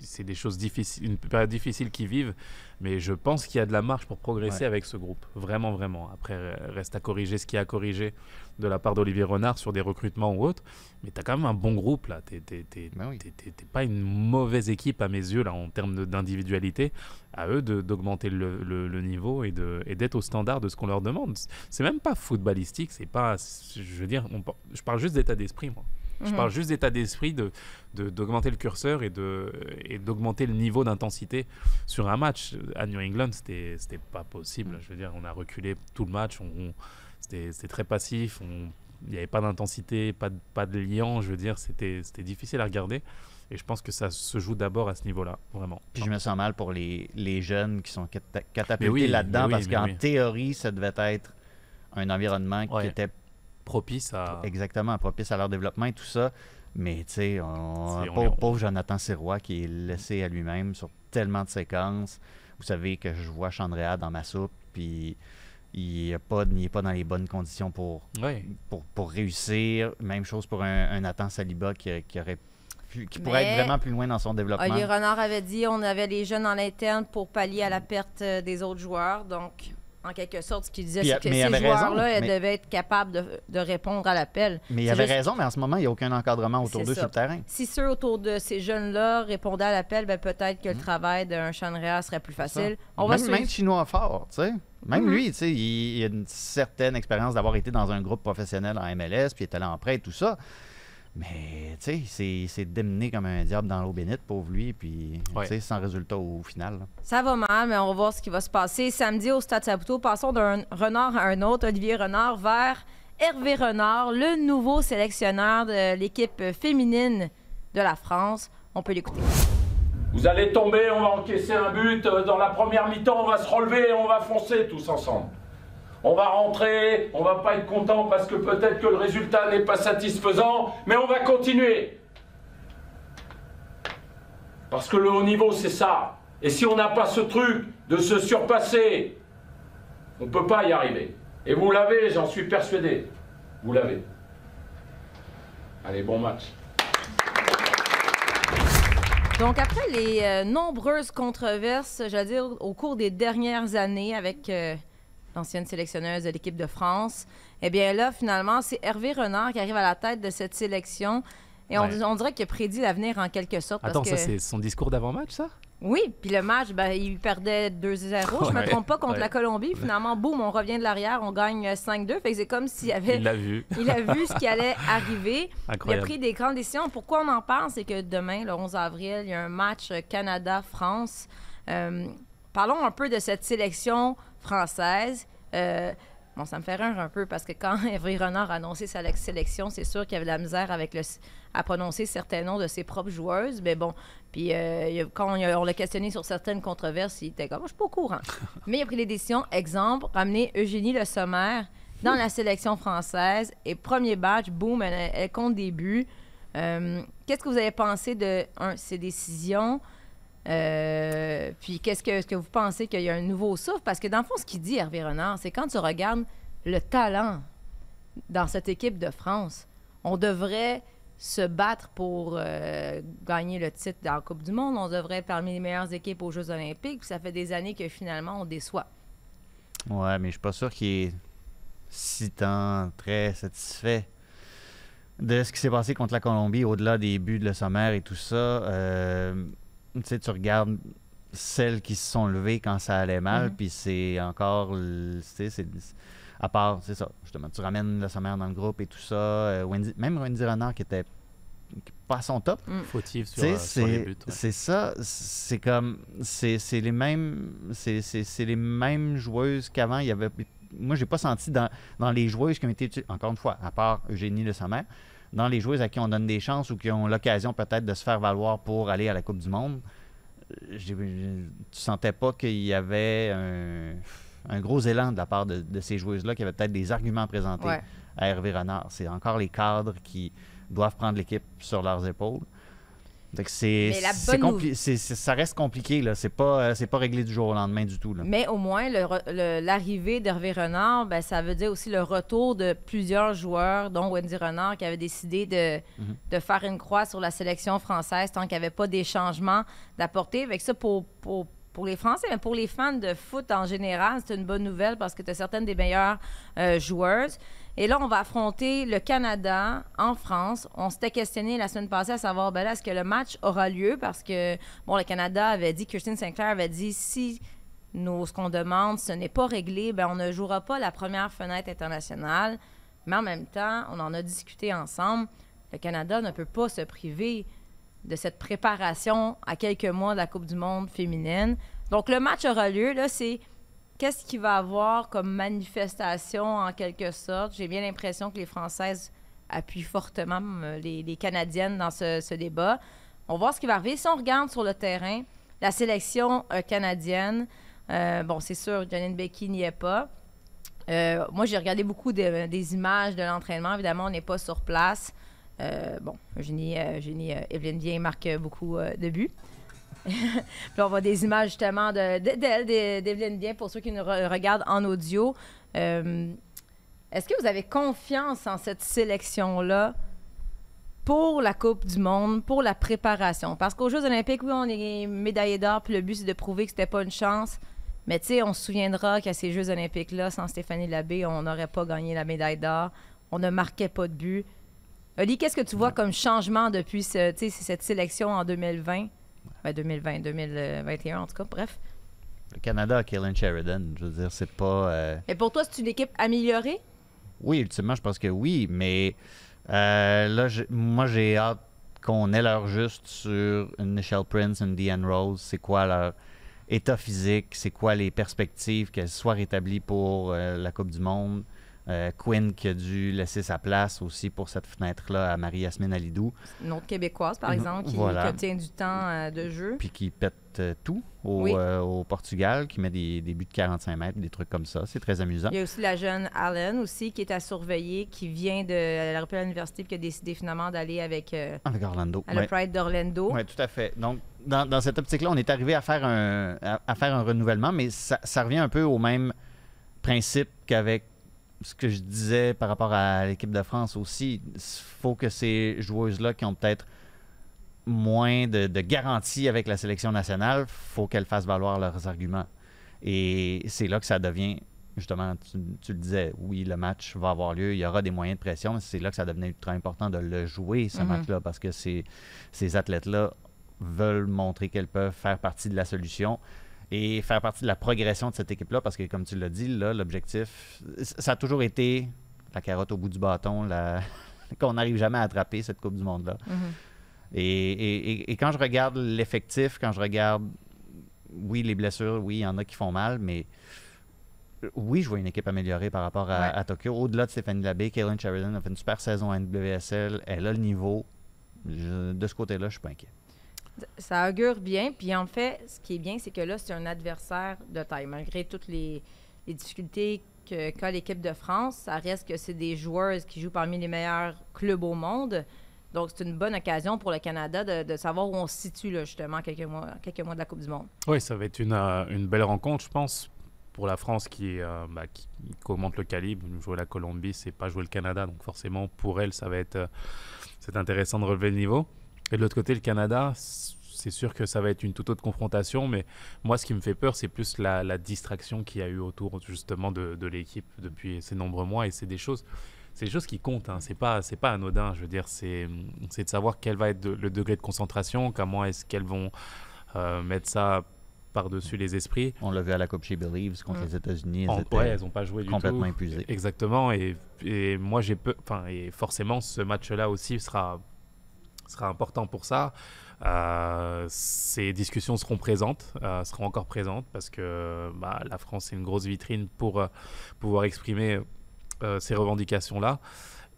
c'est des choses difficiles, une période difficile qu'ils vivent, mais je pense qu'il y a de la marge pour progresser Ouais. avec ce groupe, vraiment, vraiment. Après, euh, reste à corriger ce qui a corrigé de la part d'Olivier Renard sur des recrutements ou autres, mais tu as quand même un bon groupe là. Ben oui. t'es- t'es- t'es pas une mauvaise équipe à mes yeux là en termes d'individualité. À eux d'augmenter le, le- le niveau et d'être au standard de ce qu'on leur demande. C'est même pas footballistique, c'est pas. Je veux dire, on je parle juste d'état d'esprit moi. Je Mhm. parle juste d'état d'esprit, de, de- d'augmenter le curseur et, de, et d'augmenter le niveau d'intensité sur un match. À New England, c'était, c'était pas possible. Je veux dire, on a reculé tout le match. On, on- c'était, c'était très passif. Il n'y avait pas d'intensité, pas de, pas de liant. Je veux dire, c'était, c'était difficile à regarder. Et je pense que ça se joue d'abord à ce niveau-là, vraiment. Puis je me sens mal pour les, les jeunes qui sont catapultés oui, là-dedans oui, parce qu'en oui. théorie, ça devait être un environnement qui était Propice à. exactement propice à leur développement et tout ça. Mais tu sais, on, pauvre, pauvre Jonathan Sirois qui est laissé à lui-même sur tellement de séquences. Vous savez que je vois Chandrea dans ma soupe, puis il n'est pas, il est pas dans les bonnes conditions pour, pour, pour réussir. Même chose pour un, un Nathan Saliba qui, qui aurait qui pourrait Mais- être vraiment plus loin dans son développement. Olivier Renard avait dit on avait les jeunes en interne pour pallier à la perte euh, des autres joueurs. Donc, en quelque sorte, ce qu'il disait, c'est que ces joueurs-là mais- devaient être capables de, de répondre à l'appel. Mais il avait juste- raison, mais en ce moment, il n'y a aucun encadrement autour d'eux sur le terrain. Si ceux autour de ces jeunes-là répondaient à l'appel, ben peut-être que le travail d'un Chandrea serait plus facile. On va même, suivre. même Chinois fort, tu sais. Même Mhm. lui, tu sais, il, il a une certaine expérience d'avoir été dans un groupe professionnel en MLS, puis il était là en prêt et tout ça. Mais, tu sais, c'est- c'est démené comme un diable dans l'eau bénite, pauvre lui, puis, Ouais. tu sais, sans résultat au final. là. Ça va mal, mais on va voir ce qui va se passer. Samedi au Stade Saputo, passons d'un renard à un autre, Olivier Renard, vers Hervé Renard, le nouveau sélectionneur de l'équipe féminine de la France. On peut l'écouter. Vous allez tomber, on va encaisser un but. Dans la première mi-temps, on va se relever et on va foncer tous ensemble. On va rentrer, on va pas être content parce que peut-être que le résultat n'est pas satisfaisant, mais on va continuer. Parce que le haut niveau, c'est ça. Et si on n'a pas ce truc de se surpasser, on ne peut pas y arriver. Et vous l'avez, j'en suis persuadé. Vous l'avez. Allez, bon match. Donc, après les euh, nombreuses controverses, j'allais dire, au cours des dernières années avec euh, l'ancienne sélectionneuse de l'équipe de France, eh bien là, finalement, c'est Hervé Renard qui arrive à la tête de cette sélection. Et on, Ouais. on dirait qu'il a prédit l'avenir en quelque sorte. Attends, parce ça, c'est son discours d'avant-match, ça? Oui, puis le match, ben, il perdait 2-0. Je me Ouais, trompe pas contre ouais. la Colombie. Finalement, boum, on revient de l'arrière, on gagne euh, 5-2. Fait que c'est comme s'il avait. Il l'a vu. Il a vu ce qui allait arriver. Il a Incroyable. pris des grandes décisions. Pourquoi on en parle? C'est que demain, le 11 avril, il y a un match Canada-France. Euh, parlons un peu de cette sélection française. Euh, bon, ça me fait rire un peu parce que quand Hervé Renard a annoncé sa le- sélection, c'est sûr qu'il y avait de la misère avec le, à prononcer certains noms de ses propres joueuses. Mais bon, puis euh, quand on, l'a questionné sur certaines controverses, il était comme, je suis pas au courant. Mais il a pris les décisions. Exemple, ramener Eugénie Le Sommer dans la sélection française. Et premier match, boum, elle, elle compte des buts. Euh, qu'est-ce que vous avez pensé de un, ces décisions? Euh, puis qu'est-ce que, est-ce que vous pensez qu'il y a un nouveau souffle? Parce que dans le fond, ce qu'il dit, Hervé Renard, c'est quand tu regardes le talent dans cette équipe de France, on devrait se battre pour euh, gagner le titre dans la Coupe du Monde. On devrait être parmi les meilleures équipes aux Jeux olympiques. Puis ça fait des années que finalement, on déçoit. Ouais, mais je suis pas sûr qu'il est si tant très satisfait de ce qui s'est passé contre la Colombie, au-delà des buts de le sommaire et tout ça. Euh, tu sais, tu regardes celles qui se sont levées quand ça allait mal, Mhm. puis c'est encore, tu sais, c'est à part, c'est ça, justement, tu ramènes le sommaire dans le groupe et tout ça. euh, Wendy- même Wendy Renard qui était pas à son top. Fautif sur, Tu sais, euh, sur les c'est buts. ouais. c'est ça, c'est comme c'est c'est les mêmes c'est c'est- c'est les mêmes joueuses qu'avant. Il y avait moi j'ai pas senti dans, dans les joueuses qui ont été encore une fois à part Eugénie Le Sommer, dans les joueuses à qui on donne des chances ou qui ont l'occasion peut-être de se faire valoir pour aller à la Coupe du Monde. euh, j'ai- tu sentais pas qu'il y avait un, un gros élan de la part de, de ces joueuses-là qui avaient peut-être des arguments à présenter Ouais. à Hervé Renard. C'est encore les cadres qui doivent prendre l'équipe sur leurs épaules. Donc c'est, c'est bonne compli- c'est- c'est- ça reste compliqué, là. C'est pas, euh, c'est pas réglé du jour au lendemain du tout, là. Mais au moins, le re- le- l'arrivée d'Hervé Renard, ben, ça veut dire aussi le retour de plusieurs joueurs, dont Wendy Renard, qui avait décidé de, Mhm. de faire une croix sur la sélection française tant qu'il n'y avait pas des changements d'apporter. Avec ça, pour, pour, pour les Français, mais pour les fans de foot en général, c'est une bonne nouvelle parce que tu as certaines des meilleures euh, joueuses. Et là, on va affronter le Canada en France. On s'était questionné la semaine passée à savoir, ben est-ce que le match aura lieu? Parce que, bon, le Canada avait dit, Kirsten Sinclair avait dit, si nous, ce qu'on demande, ce n'est pas réglé, ben on ne jouera pas la première fenêtre internationale. Mais en même temps, on en a discuté ensemble. Le Canada ne peut pas se priver de cette préparation à quelques mois de la Coupe du Monde féminine. Donc, le match aura lieu. Là, c'est qu'est-ce qu'il va avoir comme manifestation en quelque sorte? J'ai bien l'impression que les Françaises appuient fortement euh, les, Canadiennes dans ce, débat. On va voir ce qui va arriver. Si on regarde sur le terrain, la sélection euh, canadienne, euh, bon, c'est sûr, Janine Becky n'y est pas. Moi, j'ai regardé beaucoup de- des images de l'entraînement. Évidemment, on n'est pas sur place. Bon, Eugénie, Eugénie Evelyne Bien marque beaucoup de buts. Puis on voit des images justement de- de- d'elle, de, d'Evelyne Bien, pour ceux qui nous re- regardent en audio. Euh, Est-ce que vous avez confiance en cette sélection-là pour la Coupe du Monde, pour la préparation? Parce qu'aux Jeux olympiques, oui, on est médaillé d'or, puis le but, c'est de prouver que c'était pas une chance. Mais tu sais, on se souviendra qu'à ces Jeux olympiques-là, sans Stéphanie Labbé, on n'aurait pas gagné la médaille d'or. On ne marquait pas de but. Oli, qu'est-ce que tu vois comme changement depuis ce- cette sélection en 2020? Ben, 2020, 2021 en tout cas, bref. Le Canada a Kaylin Sheridan. Je veux dire, c'est pas. euh, Et pour toi, c'est une équipe améliorée? Oui, ultimement, je pense que oui, mais euh, là, moi, j'ai hâte qu'on ait leur juste sur une Michelle Prince, une Deanne Rose. C'est quoi leur état physique? C'est quoi les perspectives qu'elles soient rétablies pour euh, la Coupe du Monde? Euh, Quinn qui a dû laisser sa place aussi pour cette fenêtre-là à Marie-Yasmine Alidou, Une autre québécoise, par exemple, qui, voilà. qui obtient du temps euh, de jeu. puis qui pète euh, tout au, Oui. au Portugal, qui met des, des buts de 45 mètres, des trucs comme ça. C'est très amusant. Il y a aussi la jeune Allen aussi qui est à surveiller, qui vient de la l'université puis qui a décidé finalement d'aller avec Avec Orlando. à ouais. Pride d'Orlando. Oui, tout à fait. Donc, dans, dans cette optique-là, on est arrivé à faire un, à, à faire un renouvellement, mais ça, ça revient un peu au même principe qu'avec ce que je disais par rapport à l'équipe de France aussi. Il faut que ces joueuses-là qui ont peut-être moins de, de garantie avec la sélection nationale, faut qu'elles fassent valoir leurs arguments. Et c'est là que ça devient, justement, tu, tu le disais, oui, le match va avoir lieu, il y aura des moyens de pression, mais c'est là que ça devenait ultra important de le jouer, ce Mhm. match-là, parce que ces, ces athlètes-là veulent montrer qu'elles peuvent faire partie de la solution et faire partie de la progression de cette équipe-là, parce que, comme tu l'as dit, là, l'objectif, ça a toujours été la carotte au bout du bâton, la... qu'on n'arrive jamais à attraper cette Coupe du Monde-là. Mhm. Et, et- et- et quand je regarde l'effectif, quand je regarde, oui, les blessures, oui, il y en a qui font mal, mais euh, oui, je vois une équipe améliorée par rapport à, Ouais. à Tokyo. Au-delà de Stéphanie Labbé, Kaylin Sheridan a fait une super saison à NWSL. Elle a le niveau. Je- de ce côté-là, je suis pas inquiet. Ça augure bien. Puis en fait, ce qui est bien, c'est que là, c'est un adversaire de taille. Malgré toutes les, difficultés que- qu'a l'équipe de France, ça reste que c'est des joueuses qui jouent parmi les meilleurs clubs au monde. Donc, c'est une bonne occasion pour le Canada de, savoir où on se situe, justement, quelques mois, quelques mois de la Coupe du Monde. Oui, ça va être une, euh, belle rencontre, je pense, pour la France qui, euh, bah, qui augmente le calibre. Jouer la Colombie, c'est pas jouer le Canada, donc forcément, pour elle, ça va être euh, c'est intéressant de relever le niveau. Et de l'autre côté, le Canada, c'est sûr que ça va être une toute autre confrontation, mais moi, ce qui me fait peur, c'est plus la, la distraction qu'il y a eu autour justement de, de l'équipe depuis ces nombreux mois, et c'est des choses. C'est des choses qui comptent, hein. c'est pas c'est pas anodin. Je veux dire, c'est c'est de savoir quel va être de- le degré de concentration, comment est-ce qu'elles vont euh, mettre ça par-dessus les esprits. On l'a vu à la Coupe chez Believes contre les États-Unis. Elles En- étaient ouais, elles n'ont pas joué du complètement tout. épuisées. Exactement. Et, et moi, j'ai peu. Enfin, et forcément, ce match-là aussi sera, sera important pour ça. Euh, ces discussions seront présentes, euh, seront encore présentes parce que bah, la France est une grosse vitrine pour euh, pouvoir exprimer ces revendications-là.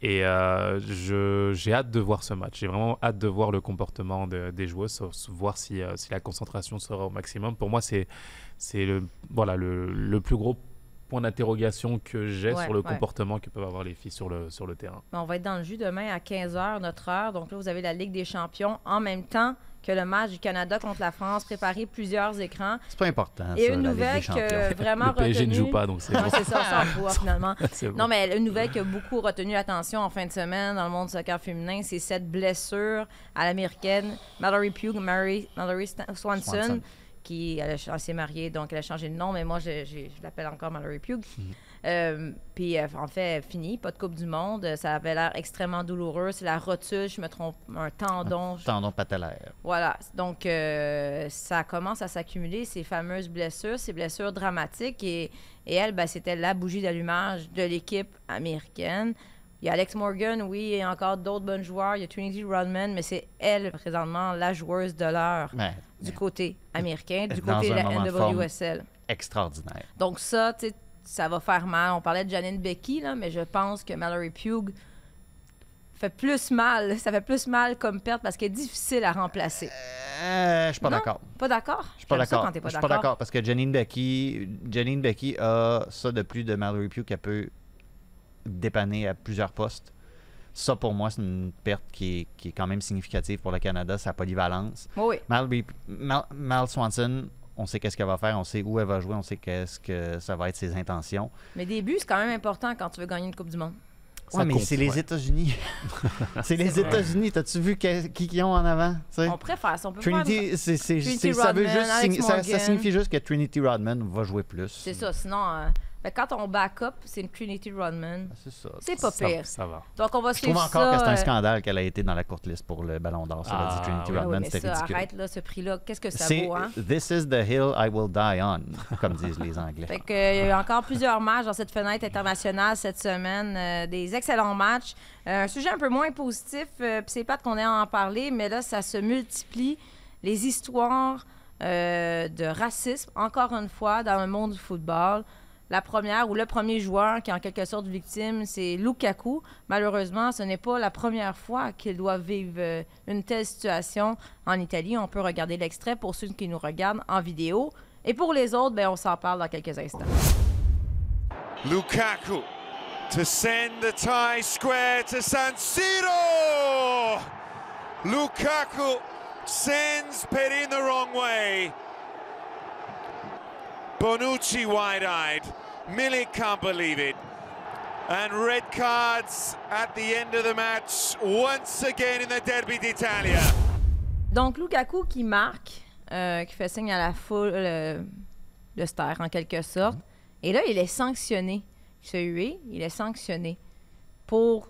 Et j'ai hâte de voir ce match. J'ai vraiment hâte de voir le comportement de- des so- voir si, la concentration sera au maximum. Pour moi, c'est le plus gros points d'interrogation que j'ai Ouais, sur le ouais. comportement que peuvent avoir les filles sur le, sur le terrain. On va être dans le jus demain à 15h, notre heure. Donc là, vous avez la Ligue des champions en même temps que le match du Canada contre la France. Préparez plusieurs écrans. C'est pas important. Et ça, une nouvelle que vraiment Le PSG ne joue pas, donc c'est bon. c'est ça, ça voit, finalement. Bon. Non, mais une nouvelle qui a beaucoup retenu l'attention en fin de semaine dans le monde du soccer féminin, c'est cette blessure à l'américaine, Mallory Pugh, Mary, Mallory Swanson. Qui elle, elle s'est mariée, donc elle a changé de nom, mais moi, je, je- je l'appelle encore Mallory Pugh. Mhm. Euh, puis, euh, en fait, fini, pas de Coupe du Monde. Ça avait l'air extrêmement douloureux. C'est la rotule, je me trompe, un tendon. je- Tendon patellaire. voilà. Donc, euh, ça commence à s'accumuler, ces fameuses blessures, ces blessures dramatiques. Et, et elle, ben, c'était la bougie d'allumage de l'équipe américaine. Il y a Alex Morgan, oui, et encore d'autres bonnes joueurs. Il y a Trinity Rodman, mais c'est elle, présentement, la joueuse de l'heure Ouais, du côté américain, du Dans côté de la. NWSL. extraordinaire. Donc, ça, tu sais, ça va faire mal. On parlait de Janine Becky, là, mais je pense que Mallory Pugh fait plus mal. Ça fait plus mal comme perte parce qu'elle est difficile à remplacer. Euh, je suis pas d'accord. Pas d'accord? Je suis pas d'accord. Je suis pas d'accord. d'accord parce que Janine Becky, Janine Becky a ça de plus de Mallory Pugh qu'elle peut dépanner à plusieurs postes. Ça, pour moi, c'est une perte qui est, qui est quand même significative pour le Canada, sa polyvalence. Oui, oui. Mal, Mal Swanson, on sait qu'est-ce qu'elle va faire, on sait où elle va jouer, on sait qu'est-ce que ça va être ses intentions. Mais des buts, c'est quand même important quand tu veux gagner une Coupe du Monde. Ça Ouais, mais c'est les. États-Unis. c'est les États-Unis. T'as-tu vu qui qui ont en avant? On préfère ça. On peut Trinity, c'est, c'est- Trinity c'est- ça, veut juste ça, ça signifie juste que Trinity Rodman va jouer plus. C'est ça. Sinon, euh, ben, quand on back-up, c'est une Trinity Rodman. Ah, C'est ça. C'est pas Ça- pire. Ça va. Donc, on va Je trouve encore ça. que c'est un euh, scandale qu'elle a été dans la courte liste pour le Ballon d'Or. Ça Ah, dit Trinity oui. oui, Rodman, mais c'était ça, ridicule. arrête là, ce prix-là. Qu'est-ce que ça C'est vaut, hein? This is the hill I will die on, comme disent les Anglais. Fait que, euh, il y a eu encore plusieurs matchs dans cette fenêtre internationale cette semaine. euh, des excellents matchs. Euh, un sujet un peu moins positif, euh, puis c'est plate qu'on ait à en parler, mais là, ça se multiplie. Les histoires euh, de racisme, encore une fois, dans le monde du football. La première ou le premier joueur qui est en quelque sorte victime, c'est Lukaku. Malheureusement, ce n'est pas la première fois qu'il doit vivre euh, une telle situation en Italie. On peut regarder l'extrait pour ceux qui nous regardent en vidéo. Et pour les autres, ben, on s'en parle dans quelques instants. Lukaku to send the tie square to San Siro. Lukaku sends Perin the wrong way. Bonucci wide-eyed. Milik can't believe it. And red cards at the end of the match once again in the Derby d'Italia. Donc, Lukaku qui marque, euh, qui fait signe à la foule euh, de se taire en quelque sorte. Et là, il est sanctionné. Il se hué, il est sanctionné pour,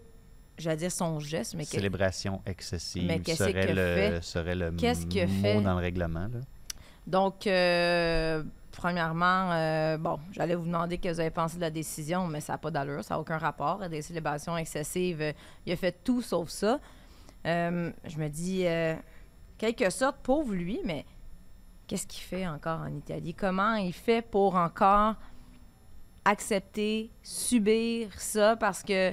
j'allais dire son geste, mais que- Célébration excessive Mais qu'est-ce serait, qu'il le, fait? serait le Qu'est-ce qu'il mot fait? dans le règlement. là. Donc, euh, premièrement, euh, bon, j'allais vous demander que vous avez pensé de la décision, mais ça n'a pas d'allure, ça n'a aucun rapport. Des célébrations excessives, euh, il a fait tout sauf ça. Je me dis, quelque sorte, pauvre lui, mais qu'est-ce qu'il fait encore en Italie? Comment il fait pour encore accepter, subir ça? Parce que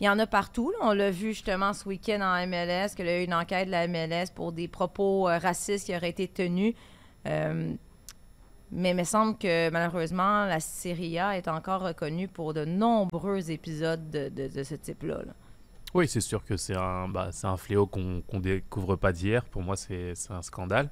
il y en a partout. On l'a vu justement ce week-end en MLS, qu'il y a eu une enquête de la MLS pour des propos racistes qui auraient été tenus. Euh, mais il me semble que malheureusement, la Serie A est encore reconnue pour de nombreux épisodes de, ce type-là. là. Oui, c'est sûr que c'est un, bah, fléau qu'on qu'on découvre pas d'hier. Pour moi, c'est un scandale.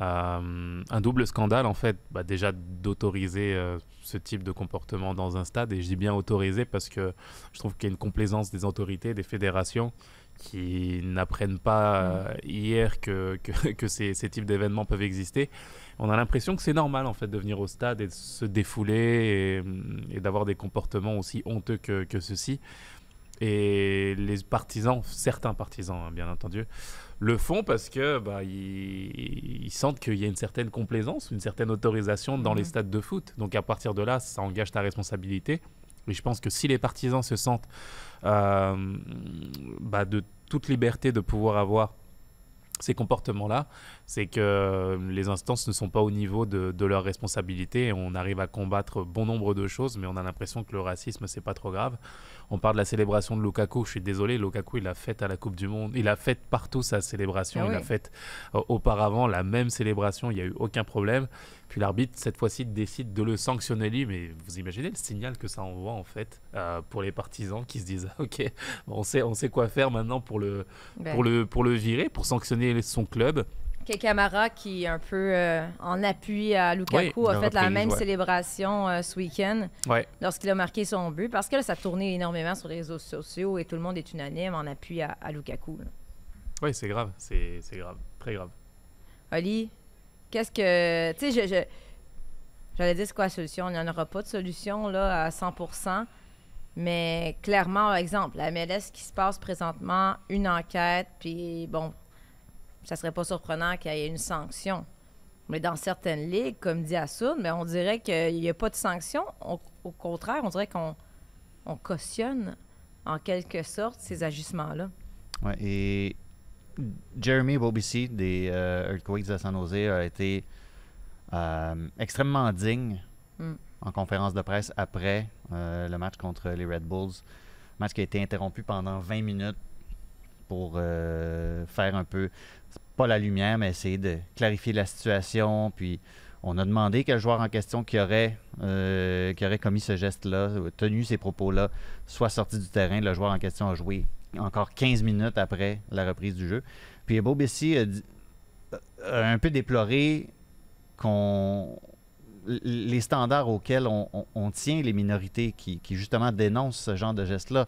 Euh, un double scandale, en fait, bah, déjà d'autoriser euh, ce type de comportement dans un stade. Et je dis bien autoriser parce que je trouve qu'il y a une complaisance des autorités, des fédérations qui n'apprennent pas euh, hier que, que, que ces, ces types d'événements peuvent exister. On a l'impression que c'est normal en fait de venir au stade et de se défouler et, et d'avoir des comportements aussi honteux que, que ceux-ci. Et les partisans, certains partisans hein, bien entendu, le font parce que bah, ils, ils sentent qu'il y a une certaine complaisance, une certaine autorisation dans les Mhm. stades de foot. Donc à partir de là, ça engage ta responsabilité. Et je pense que si les partisans se sentent euh, bah, de toute liberté de pouvoir avoir ces comportements-là, c'est que les instances ne sont pas au niveau de, de leurs responsabilités on arrive à combattre bon nombre de choses, mais on a l'impression que le racisme, c'est pas trop grave. On parle de la célébration de Lukaku. Je suis désolé, Lukaku, il a fait à la Coupe du Monde. Il a fait partout sa célébration. Ah il a fait euh, auparavant la même célébration. Il n'y a eu aucun problème. Puis l'arbitre, cette fois-ci, décide de le sanctionner lui. Mais vous imaginez le signal que ça envoie, en fait, euh, pour les partisans qui se disent Ok, on, sait, on sait quoi faire maintenant pour le, Ben. pour le, pour le virer, pour sanctionner son club. Quel Camara qui, un peu euh, en appui à Lukaku, Oui, a fait la même ouais. célébration euh, ce week-end Ouais. lorsqu'il a marqué son but. Parce que là, ça a tourné énormément sur les réseaux sociaux et tout le monde est unanime en appui à, à Lukaku. là. Oui, c'est grave. C'est c'est grave. Très grave. Oli, qu'est-ce que. Tu sais, je, je- j'allais dire c'est quoi la solution? Il n'y en aura pas de solution là, à 100% Mais clairement, par exemple, la MLS qui se passe présentement, une enquête, puis bon, ça serait pas surprenant qu'il y ait une sanction. Mais dans certaines ligues, comme dit Assoud, mais on dirait qu'il n'y a pas de sanction. On- au contraire, on dirait qu'on on cautionne en quelque sorte ces ajustements-là. Ouais, et Jeremy Bobisi des euh, Earthquakes de San Jose a été euh, extrêmement digne Mm. en conférence de presse après euh, le match contre les Red Bulls. Match qui a été interrompu pendant 20 minutes pour euh, faire un peu, pas la lumière, mais essayer de clarifier la situation. Puis on a demandé que le joueur en question qui aurait, euh, qui aurait commis ce geste-là, tenu ces propos-là, soit sorti du terrain. Le joueur en question a joué encore 15 minutes après la reprise du jeu. Puis Bob Bessie a, un peu déploré qu'on les standards auxquels on, tient les minorités qui, qui, justement dénoncent ce genre de geste-là.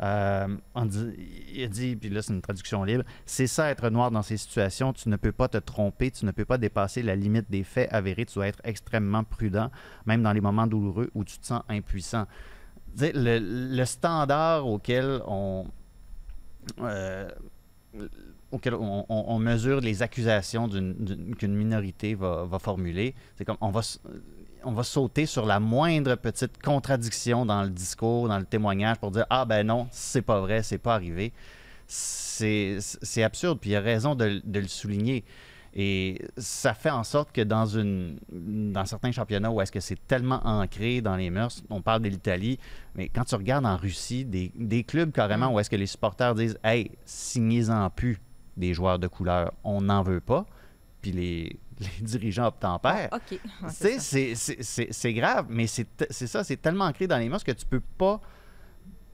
Euh, on dit- il puis là c'est une traduction libre, c'est ça être noir dans ces situations, tu ne peux pas te tromper, tu ne peux pas dépasser la limite des faits avérés, tu dois être extrêmement prudent, même dans les moments douloureux où tu te sens impuissant. Le, le standard auquel on, euh, mesure les accusations qu'une minorité va, va formuler. C'est comme on va, on va sauter sur la moindre petite contradiction dans le discours, dans le témoignage pour dire Ah ben non, c'est pas vrai, c'est pas arrivé. C'est absurde, puis il a raison de, de le souligner. Et ça fait en sorte que dans, une, dans certains championnats où est-ce que c'est tellement ancré dans les mœurs, on parle de l'Italie, mais quand tu regardes en Russie, des, des clubs carrément où est-ce que les supporters disent Hey, signez-en plus des joueurs de couleur, on n'en veut pas. Puis les, les dirigeants obtempèrent. OK. Ouais, Tu c'est grave, mais c'est ça, c'est tellement ancré dans les mœurs que tu peux pas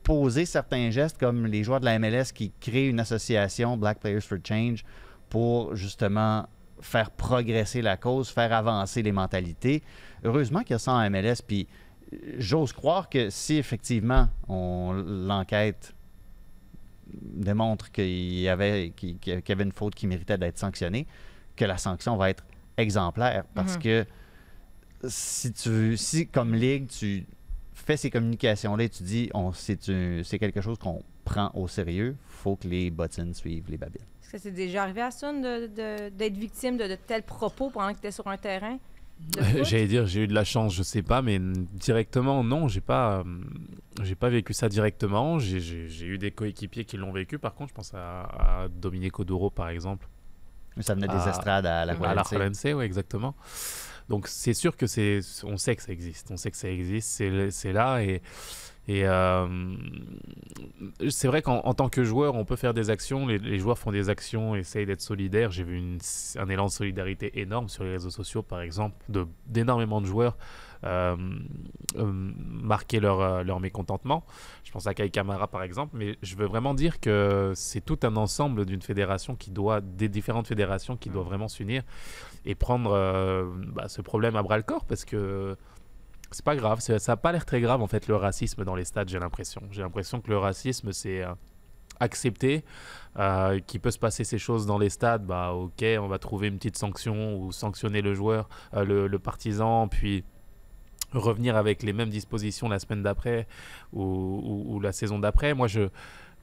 poser certains gestes comme les joueurs de la MLS qui créent une association Black Players for Change pour justement faire progresser la cause, faire avancer les mentalités. Heureusement qu'il y a ça en MLS, puis euh, j'ose croire que si effectivement on l'enquête démontre qu'il y qu'il y avait une faute qui méritait d'être sanctionnée, que la sanction va être exemplaire parce Mhm. que si tu si comme ligue tu fais ces communications là et tu dis on c'est un- c'est quelque chose qu'on prend au sérieux, faut que les bottines suivent les babines. Est-ce que c'est déjà arrivé à Sun de- de- d'être victime de, de tels propos pendant que tu étais sur un terrain? foot? J'allais dire, j'ai eu de la chance, je sais pas, mais directement, non, j'ai pas, euh, j'ai pas vécu ça directement. J'ai- J'ai j'ai eu des coéquipiers qui l'ont vécu. Par contre, je pense à, à Dominique Oduro, par exemple. Ça venait des À- estrades à la À la ouais, exactement. Donc c'est sûr que c'est, on sait que ça existe, on sait que ça existe, c'est, c'est là et et euh, c'est vrai qu'en en tant que joueur, on peut faire des actions. Les, les joueurs font des actions, essayent d'être solidaires. J'ai vu une- un élan de solidarité énorme sur les réseaux sociaux, par exemple, de, d'énormément de joueurs euh, euh, marquer leur, euh, leur mécontentement. Je pense à Kai Kamara, par exemple. Mais je veux vraiment dire que c'est tout un ensemble d'une fédération qui doit, des différentes fédérations qui doivent vraiment s'unir et prendre euh, bah, ce problème à bras le corps parce que c'est pas grave, ça n'a pas l'air très grave en fait le racisme dans les stades, j'ai l'impression. J'ai l'impression que le racisme c'est accepté, euh, qu'il peut se passer ces choses dans les stades, bah ok, on va trouver une petite sanction ou sanctionner le joueur, euh, le, le partisan, puis revenir avec les mêmes dispositions la semaine d'après ou, ou- ou la saison d'après. Moi je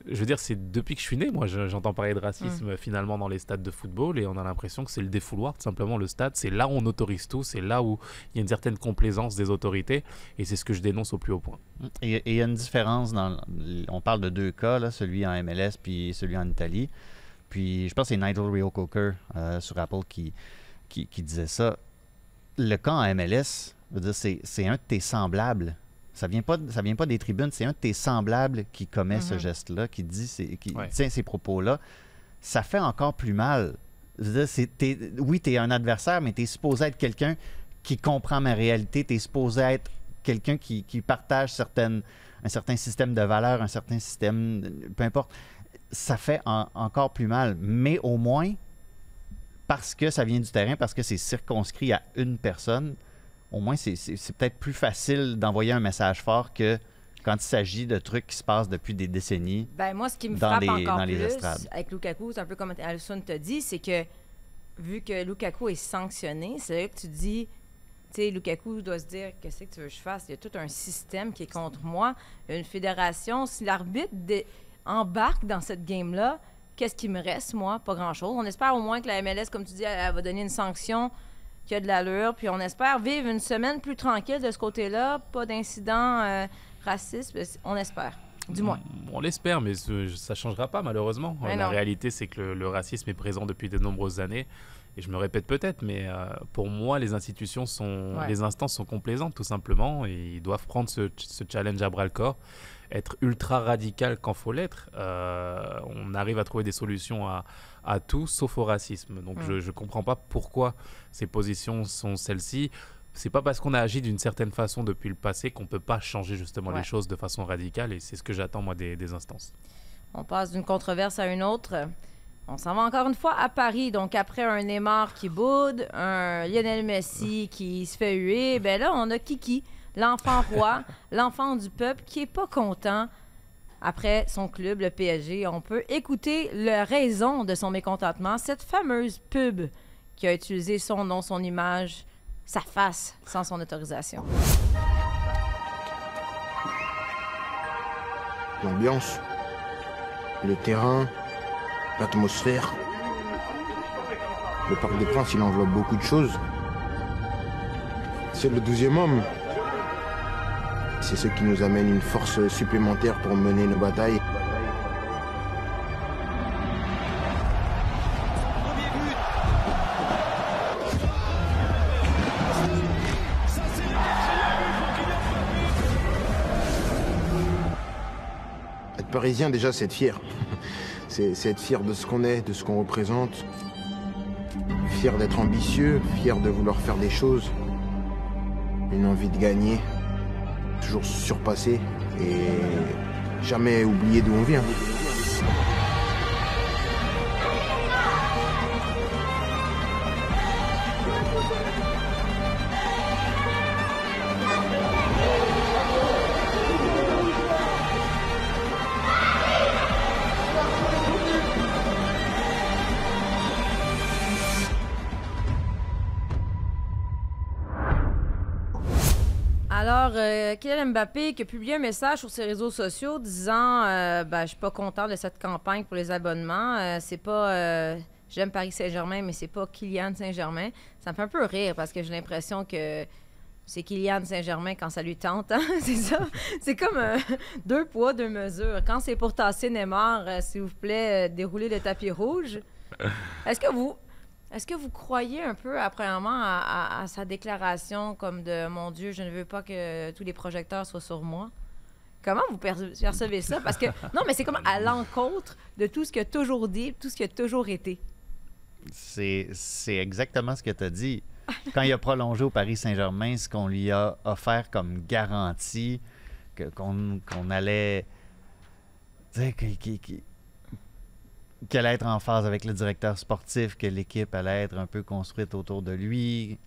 je veux dire, c'est depuis que je suis né, moi, je- j'entends parler de racisme finalement dans les stades de football et on a l'impression que c'est le défouloir, tout simplement, le stade. C'est là où on autorise tout, c'est là où il y a une certaine complaisance des autorités et c'est ce que je dénonce au plus haut point. Et et il y a une différence dans. On parle de deux cas, là, celui en MLS puis celui en Italie. Puis je pense que c'est Nigel Rio Coker euh, sur Apple qui, qui, qui disait ça. Le cas en MLS, c'est, un de tes semblables. Ça vient pas, ça vient pas des tribunes, c'est un de tes semblables qui commet ce Mhm. geste-là, qui dit, qui Ouais. tient ces propos-là. Ça fait encore plus mal. Dire, oui, tu es un adversaire, mais tu es supposé être quelqu'un qui comprend ma réalité. Tu es supposé être quelqu'un qui, qui partage certaines, un certain système de valeurs, un certain système, peu importe. Ça fait en- encore plus mal. Mais au moins, parce que ça vient du terrain, parce que c'est circonscrit à une personne, au moins c'est- peut-être plus facile d'envoyer un message fort que quand il s'agit de trucs qui se passent depuis des décennies. Ben moi, ce qui me Dans frappe les- encore dans les plus estrades. avec Lukaku, c'est un peu comme Alison t'a dit, c'est que vu que Lukaku est sanctionné, c'est là que tu dis, tu sais, Lukaku doit se dire, qu'est-ce que tu veux que je fasse? Il y a tout un système qui est contre moi, une fédération. Si l'arbitre embarque dans cette game-là, qu'est-ce qui me reste, moi? Pas grand-chose. On espère au moins que la MLS, comme tu dis, elle, elle va donner une sanction qui a de l'allure, puis on espère vivre une semaine plus tranquille de ce côté-là, pas d'incidents euh, racistes, on espère, du moins. On l'espère, mais ce- ça ne changera pas malheureusement. La non. réalité, c'est que le, le racisme est présent depuis de nombreuses années. Et je me répète peut-être, mais euh, pour moi, les institutions sont, Ouais. les instances sont complaisantes tout simplement, et ils doivent prendre ce, ce challenge à bras le corps, être ultra radical quand faut l'être. Euh, on arrive à trouver des solutions à, à tout, sauf au racisme. Donc Mm. je ne comprends pas pourquoi ces positions sont celles-ci. C'est pas parce qu'on a agi d'une certaine façon depuis le passé qu'on peut pas changer justement Ouais. les choses de façon radicale, et c'est ce que j'attends moi des, des instances. On passe d'une controverse à une autre. On s'en va encore une fois à Paris. Donc, après un Neymar qui boude, un Lionel Messi qui se fait huer, ben là, on a Kiki, l'enfant roi, l'enfant du peuple qui est pas content après son club, le PSG. On peut écouter la raison de son mécontentement, cette fameuse pub qui a utilisé son nom, son image, sa face sans son autorisation. L'ambiance, le terrain, l'atmosphère. Le Parc des Princes, il enveloppe beaucoup de choses. C'est le douzième homme. C'est ce qui nous amène une force supplémentaire pour mener nos batailles. Être parisien, déjà, c'est être fier. C'est être fier de ce qu'on est, de ce qu'on représente. Fier d'être ambitieux, fier de vouloir faire des choses. Une envie de gagner. Surpasser et jamais oublier d'où on vient. Mbappé qui a publié un message sur ses réseaux sociaux disant euh, ben, Je suis pas content de cette campagne pour les abonnements. Euh, c'est pas. euh, J'aime Paris Saint-Germain, mais c'est pas Kylian Saint-Germain. Ça me fait un peu rire parce que j'ai l'impression que c'est Kylian Saint-Germain quand ça lui tente. hein. c'est ça? C'est comme euh, deux poids, deux mesures. Quand c'est pour tasser Neymar, s'il vous plaît, déroulez le tapis rouge. Est-ce que vous. Est-ce que vous croyez un peu, à, à- à sa déclaration comme de mon Dieu, je ne veux pas que tous les projecteurs soient sur moi? Comment vous per- percevez ça? Parce que, non, mais c'est comme à l'encontre de tout ce qu'il a toujours dit, tout ce qui a toujours été. C'est exactement ce que tu as dit. Quand il a prolongé au Paris Saint-Germain, ce qu'on lui a offert comme garantie, qu'on allait. qu'il- qu'il- qu'il- qu'elle allait être en phase avec le directeur sportif, que l'équipe allait être un peu construite autour de lui.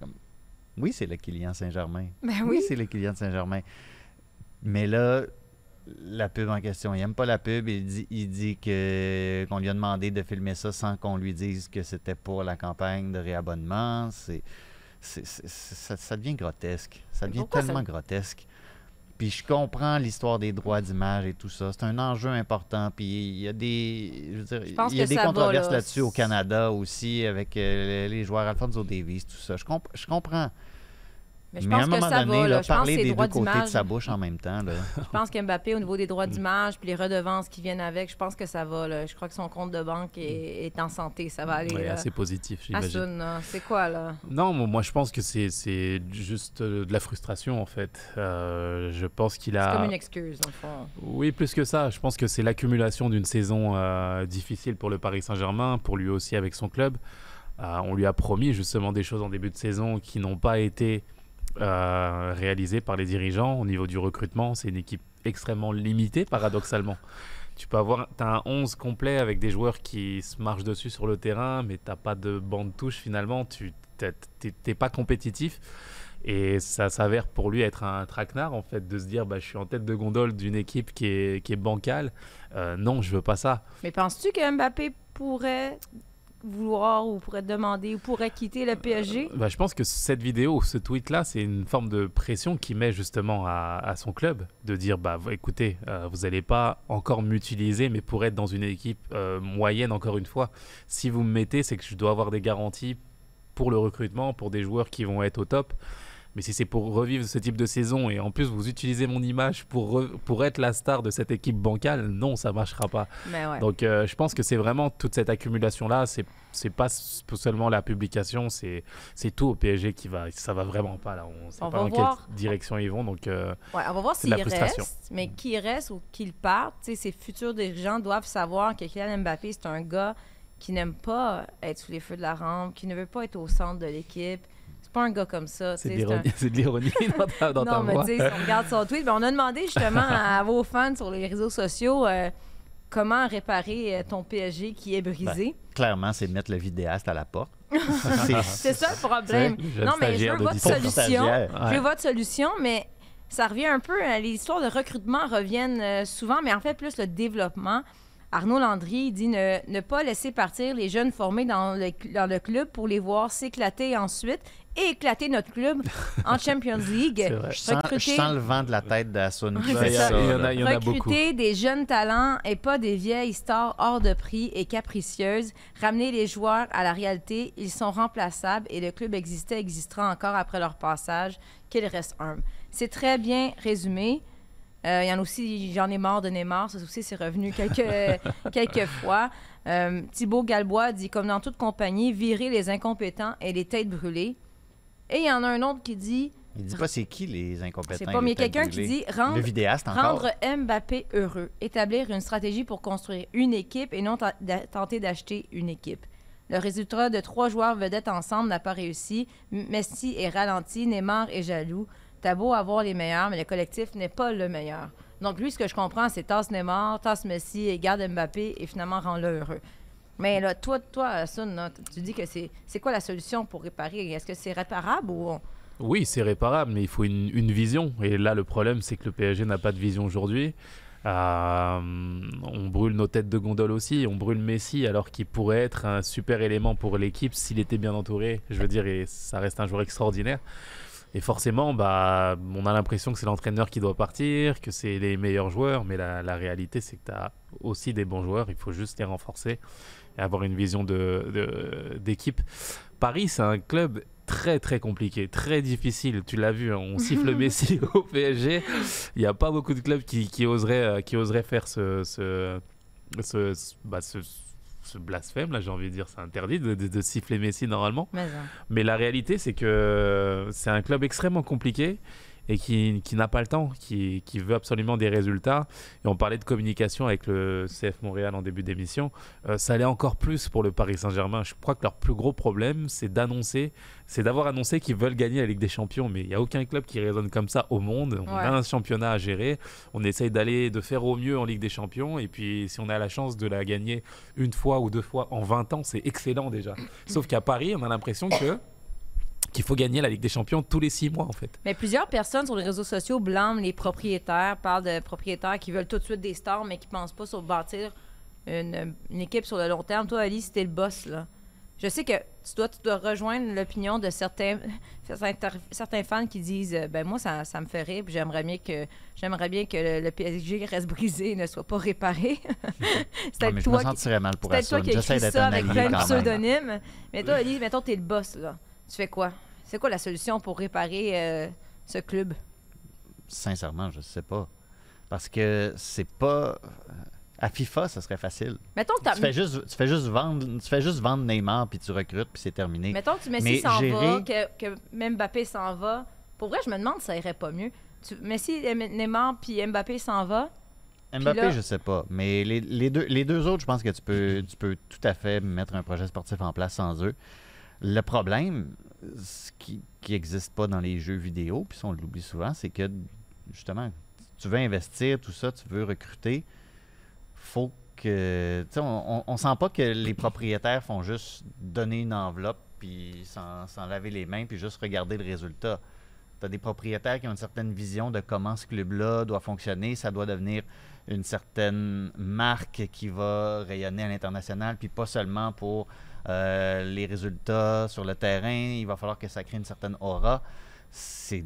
Comme, oui, c'est le Kylian Saint-Germain. Ben oui. c'est le Kylian Saint-Germain. Mais là, la pub en question, il n'aime pas la pub. Il dit, il dit que qu'on lui a demandé de filmer ça sans qu'on lui dise que c'était pour la campagne de réabonnement. C'est, c'est- c'est- c'est- ça, ça devient grotesque. Ça devient tellement ça- grotesque. Puis je comprends l'histoire des droits d'image et tout ça. C'est un enjeu important. Puis il y a des, je veux dire, Je il y a des controverses là. là-dessus au Canada aussi avec euh, les joueurs Alfonso Davies, tout ça. Je, comp- je comprends. Mais je Mais à pense un que moment ça donné, va. là. Je pense parler que des droits deux côtés de sa bouche en même temps. Là. Je pense qu'Mbappé, au niveau des droits d'image puis les redevances qui viennent avec, je pense que ça va. Là. Je crois que son compte de banque est, est en santé. Ça va aller. Ouais, là. assez positif, j'imagine. C'est quoi, là? Non, moi moi, je pense que c'est c'est juste euh, de la frustration en fait. Euh, je pense qu'il a. C'est comme une excuse, le fond. Oui, plus que ça. Je pense que c'est l'accumulation d'une saison euh, difficile pour le Paris Saint-Germain, pour lui aussi avec son club. Euh, on lui a promis justement des choses en début de saison qui n'ont pas été euh, réalisées par les dirigeants au niveau du recrutement. C'est une équipe extrêmement limitée, paradoxalement. Tu peux avoir un 11 complet avec des joueurs qui se marchent dessus sur le terrain, mais t'as pas de bande touche finalement. Tu t'es pas compétitif. Et ça s'avère pour lui être un traquenard, en fait, de se dire bah, je suis en tête de gondole d'une équipe qui est, qui est bancale. Euh, non, je veux pas ça. Mais penses-tu que Mbappé pourrait vouloir ou pourrait demander ou pourrait quitter le PSG? Bah, je pense que cette vidéo, ce tweet-là, c'est une forme de pression qui met justement à, son club de dire bah écoutez, euh, vous n'allez pas encore m'utiliser, mais pour être dans une équipe euh, moyenne, encore une fois, si vous me mettez, c'est que je dois avoir des garanties pour le recrutement, pour des joueurs qui vont être au top. Mais si c'est pour revivre ce type de saison et en plus vous utilisez mon image pour, pour être la star de cette équipe bancale, non, ça marchera pas. Ouais. Donc euh, je pense que c'est vraiment toute cette accumulation-là. C'est c'est pas seulement la publication, c'est c'est tout au PSG qui va. Ça va vraiment pas là. On sait On pas dans voir. quelle direction ils vont. Donc euh, Ouais, on va voir c'est s'il de la frustration. reste, mais qui reste ou qu'il parte, tu sais, ces futurs dirigeants doivent savoir que Kylian Mbappé, c'est un gars qui n'aime pas être sous les feux de la rampe, qui ne veut pas être au centre de l'équipe. C'est pas un gars comme ça. c'est de c'est un- l'ironie- l'ironie dans ta, dans ta non, mais tu sais, si on regarde son tweet, ben, on a demandé justement à vos fans sur les réseaux sociaux euh, comment réparer euh, ton PSG qui est brisé. Ben, clairement, c'est mettre le vidéaste à la porte. c'est ça le problème. Non, mais je veux votre 17 ans. solution. Je veux votre solution, mais ça revient un peu. Les histoires de recrutement reviennent euh, souvent, mais en fait, plus le développement. Arnaud Landry dit ne, ne pas laisser partir les jeunes formés dans le, dans le club pour les voir s'éclater ensuite et éclater notre club en Champions League. Je sens, je Recruter- sens le vent de la tête d'Assun. Il y en a, il y en a beaucoup. Recruter des jeunes talents et pas des vieilles stars hors de prix et capricieuses. Ramener les joueurs à la réalité. Ils sont remplaçables et le club existait, existera encore après leur passage. Qu'ils restent humbles. C'est très bien résumé. Euh, Il y en a aussi, j'en ai marre de Neymar. Ça aussi, c'est revenu quelques, quelques fois. Euh, Thibaut Galbois dit comme dans toute compagnie, virer les incompétents et les têtes brûlées. Et il y en a un autre qui dit Il dit pas c'est qui les incompétents. c'est pas, mais quelqu'un qui dit rendre Le vidéaste encore. Rendre Mbappé heureux. Établir une stratégie pour construire une équipe et non tenter d'acheter une équipe. Le résultat de trois joueurs vedettes ensemble n'a pas réussi. Messi est ralenti, Neymar est jaloux. T'as beau avoir les meilleurs, mais le collectif n'est pas le meilleur. Donc lui, ce que je comprends, c'est tasse Neymar, tasse Messi et garde Mbappé et finalement rend-le heureux. Mais là, toi, toi, t- tu dis que c'est quoi la solution pour réparer? Est-ce que c'est réparable ou... Oui, c'est réparable, mais il faut une, une vision. Et là, le problème, c'est que le PSG n'a pas de vision aujourd'hui. Euh, on brûle nos têtes de gondole aussi. On brûle Messi alors qu'il pourrait être un super élément pour l'équipe s'il était bien entouré. Je veux dire, et ça reste un joueur extraordinaire. Et forcément, bah, on a l'impression que c'est l'entraîneur qui doit partir, que c'est les meilleurs joueurs. Mais la, la réalité, c'est que tu as aussi des bons joueurs. Il faut juste les renforcer et avoir une vision de- de- d'équipe. Paris, c'est un club très très compliqué, très difficile. Tu l'as vu, hein, on siffle Messi au PSG. Il n'y a pas beaucoup de clubs qui, qui oseraient, euh, qui oseraient faire ce, ce- bah, ce- ce blasphème, là, j'ai envie de dire. C'est interdit de, de- de siffler Messi normalement. Mais, hein. Mais la réalité, c'est que c'est un club extrêmement compliqué et qui, qui n'a pas le temps, qui, qui veut absolument des résultats. Et on parlait de communication avec le CF Montréal en début d'émission. Euh, ça allait encore plus pour le Paris Saint-Germain. Je crois que leur plus gros problème, c'est d'annoncer, c'est d'avoir annoncé qu'ils veulent gagner la Ligue des Champions. Mais il n'y a aucun club qui raisonne comme ça au monde. On Ouais. a un championnat à gérer. On essaye d'aller, de faire au mieux en Ligue des Champions. Et puis, si on a la chance de la gagner une fois ou deux fois en 20 ans, c'est excellent déjà. Sauf qu'à Paris, on a l'impression que qu'il faut gagner la Ligue des Champions tous les six mois en fait. Mais plusieurs personnes sur les réseaux sociaux blâment les propriétaires, parlent de propriétaires qui veulent tout de suite des stars, mais qui pensent pas sur bâtir une, une équipe sur le long terme. Toi, Ali, c'était le boss, là. Je sais que tu dois, tu dois rejoindre l'opinion de certains, fans qui disent euh, ben moi ça, ça me fait rire puis j'aimerais bien que j'aimerais bien que le, le PSG reste brisé et ne soit pas réparé. je toi me qui- mal pour toi as écrit ça un avec plein de pseudonymes. Mais toi, Ali, mettons t'es le boss là. Tu fais quoi? C'est quoi la solution pour réparer euh, ce club? Sincèrement, je sais pas. Parce que c'est pas. À FIFA, ça serait facile. Mettons que tu fais juste, tu fais juste vendre, tu fais juste vendre Neymar puis tu recrutes puis c'est terminé. Mettons que tu Messi s'en va, gérer- que, que même Mbappé s'en va. Pour vrai, je me demande si ça irait pas mieux. Tu, Messi, euh, Neymar puis Mbappé s'en va. Mbappé, là- je sais pas. Mais les, les deux, les deux autres, je pense que tu peux, tu peux tout à fait mettre un projet sportif en place sans eux. Le problème, ce qui n'existe pas dans les jeux vidéo, puis on l'oublie souvent, c'est que justement, tu veux investir, tout ça, tu veux recruter, faut que. Tu sais, on, on, on sent pas que les propriétaires font juste donner une enveloppe, puis s'en laver les mains, puis juste regarder le résultat. Tu as des propriétaires qui ont une certaine vision de comment ce club-là doit fonctionner. Ça doit devenir une certaine marque qui va rayonner à l'international, puis pas seulement pour euh, les résultats sur le terrain. Il va falloir que ça crée une certaine aura. C'est,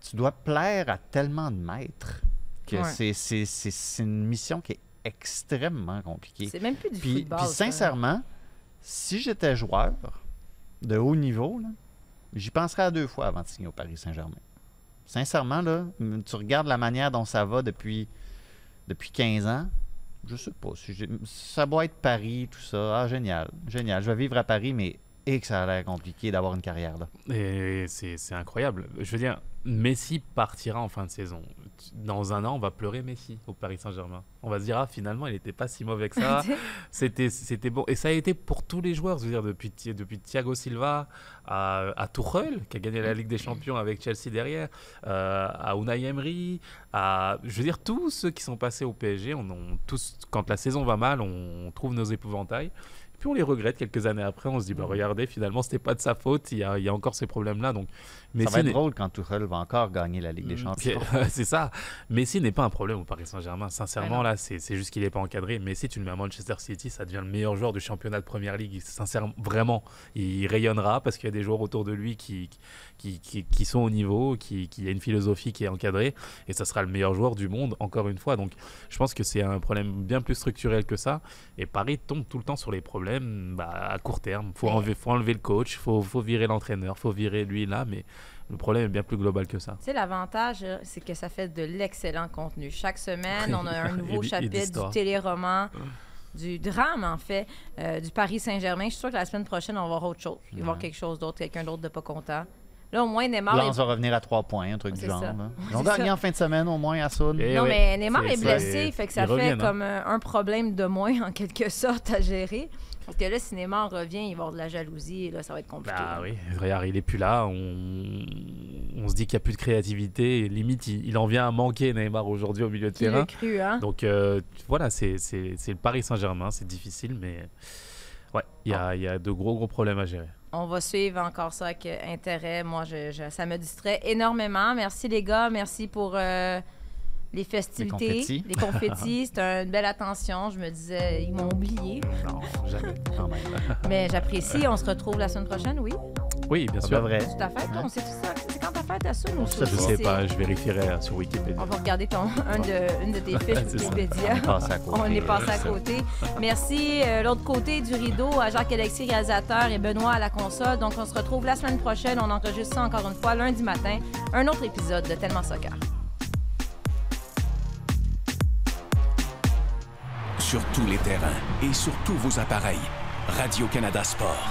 tu dois plaire à tellement de maîtres que Ouais. c'est, c'est, c'est- c'est une mission qui est extrêmement compliquée. C'est même plus du Puis, football, puis ça. sincèrement, si j'étais joueur de haut niveau, j'y penserais à deux fois avant de signer au Paris Saint-Germain. Sincèrement, là, tu regardes la manière dont ça va depuis, depuis 15 ans, je sais pas. ça doit être Paris, tout ça. Ah, génial, génial. Je vais vivre à Paris, mais et que ça a l'air compliqué d'avoir une carrière là. Et c'est incroyable. Je veux dire, Messi partira en fin de saison. Dans un an, on va pleurer Messi au Paris Saint-Germain. On va se dire, ah, finalement, il n'était pas si mauvais que ça. C'était c'était bon. Et ça a été pour tous les joueurs. Je veux dire, depuis, depuis Thiago Silva à, à Tuchel, qui a gagné la Ligue des Champions avec Chelsea derrière, euh, à Unai Emery, à, je veux dire, tous ceux qui sont passés au PSG, on, on- tous, quand la saison va mal, on, trouve nos épouvantails. Puis on les regrette quelques années après. On se dit, bah, regardez, finalement, c'était pas de sa faute. Il y a, il y a encore ces problèmes-là. Donc, ça Messi va être drôle quand Tuchel va encore gagner la Ligue des Champions. c'est ça. Messi n'est pas un problème au Paris Saint-Germain. Sincèrement, là, c'est c'est juste qu'il n'est pas encadré. Messi, tu le mets à Manchester City, ça devient le meilleur joueur du championnat de Première Ligue. Sincèrement, vraiment, il rayonnera parce qu'il y a des joueurs autour de lui qui, qui, qui, qui sont au niveau, qui, qui a une philosophie qui est encadrée, et ça sera le meilleur joueur du monde, encore une fois. Donc, je pense que c'est un problème bien plus structurel que ça. Et Paris tombe tout le temps sur les problèmes bah, à court terme. Il faut enlever, faut enlever le coach, il faut, faut virer l'entraîneur, il faut virer lui là, mais le problème est bien plus global que ça. Tu sais, l'avantage, euh, c'est que ça fait de l'excellent contenu. Chaque semaine, on a un Et nouveau et chapitre d'histoire. du téléroman, du drame, en fait, euh, du Paris Saint-Germain. Je suis sûre que la semaine prochaine, on va voir autre chose. Il va y avoir quelque chose d'autre, quelqu'un d'autre de pas content. Là, au moins, Neymar... Là, est- on va revenir à trois points, un truc du genre. ça. là. Ils ont c'est gagné ça. en fin de semaine au moins à Saône. Eh non, mais Neymar est, blessé, fait que ça fait hein. comme euh, un problème de moins, en quelque sorte, à gérer. Parce que là, si Neymar revient, il va avoir de la jalousie, et là, ça va être compliqué. Ah oui, regarde, il est plus là. On, on se dit qu'il n'y a plus de créativité. et limite, il, il en vient à manquer Neymar aujourd'hui au milieu de terrain. cru, hein? Donc euh, voilà, c'est c'est- c'est le Paris Saint-Germain. C'est difficile, mais ouais, il y, a, il y a de gros gros problèmes à gérer. On va suivre encore ça avec euh, intérêt. Moi, je, je- ça me distrait énormément. Merci les gars. Merci pour euh, les festivités. Les confettis. C'était une belle attention. Je me disais, ils m'ont oublié. Non, jamais. Quand même. Mais j'apprécie. On se retrouve la semaine prochaine, oui? Oui, bien sûr. devrait. C'est ta fête, toi? On sait tout ça? C'est quand ta fête, à ça? ou Ça, je sais pas, je vérifierai sur Wikipédia. On va regarder ton, un de, une de tes fiches. Wikipédia. On est passé à côté. On est passé à C'est ça. côté. Merci. euh, L'autre côté du rideau, à Jacques-Alexis, réalisateur, et Benoît à la console. Donc, on se retrouve la semaine prochaine. On enregistre ça encore une fois lundi matin. Un autre épisode de Tellement Soccer. Sur tous les terrains et sur tous vos appareils. Radio-Canada Sport.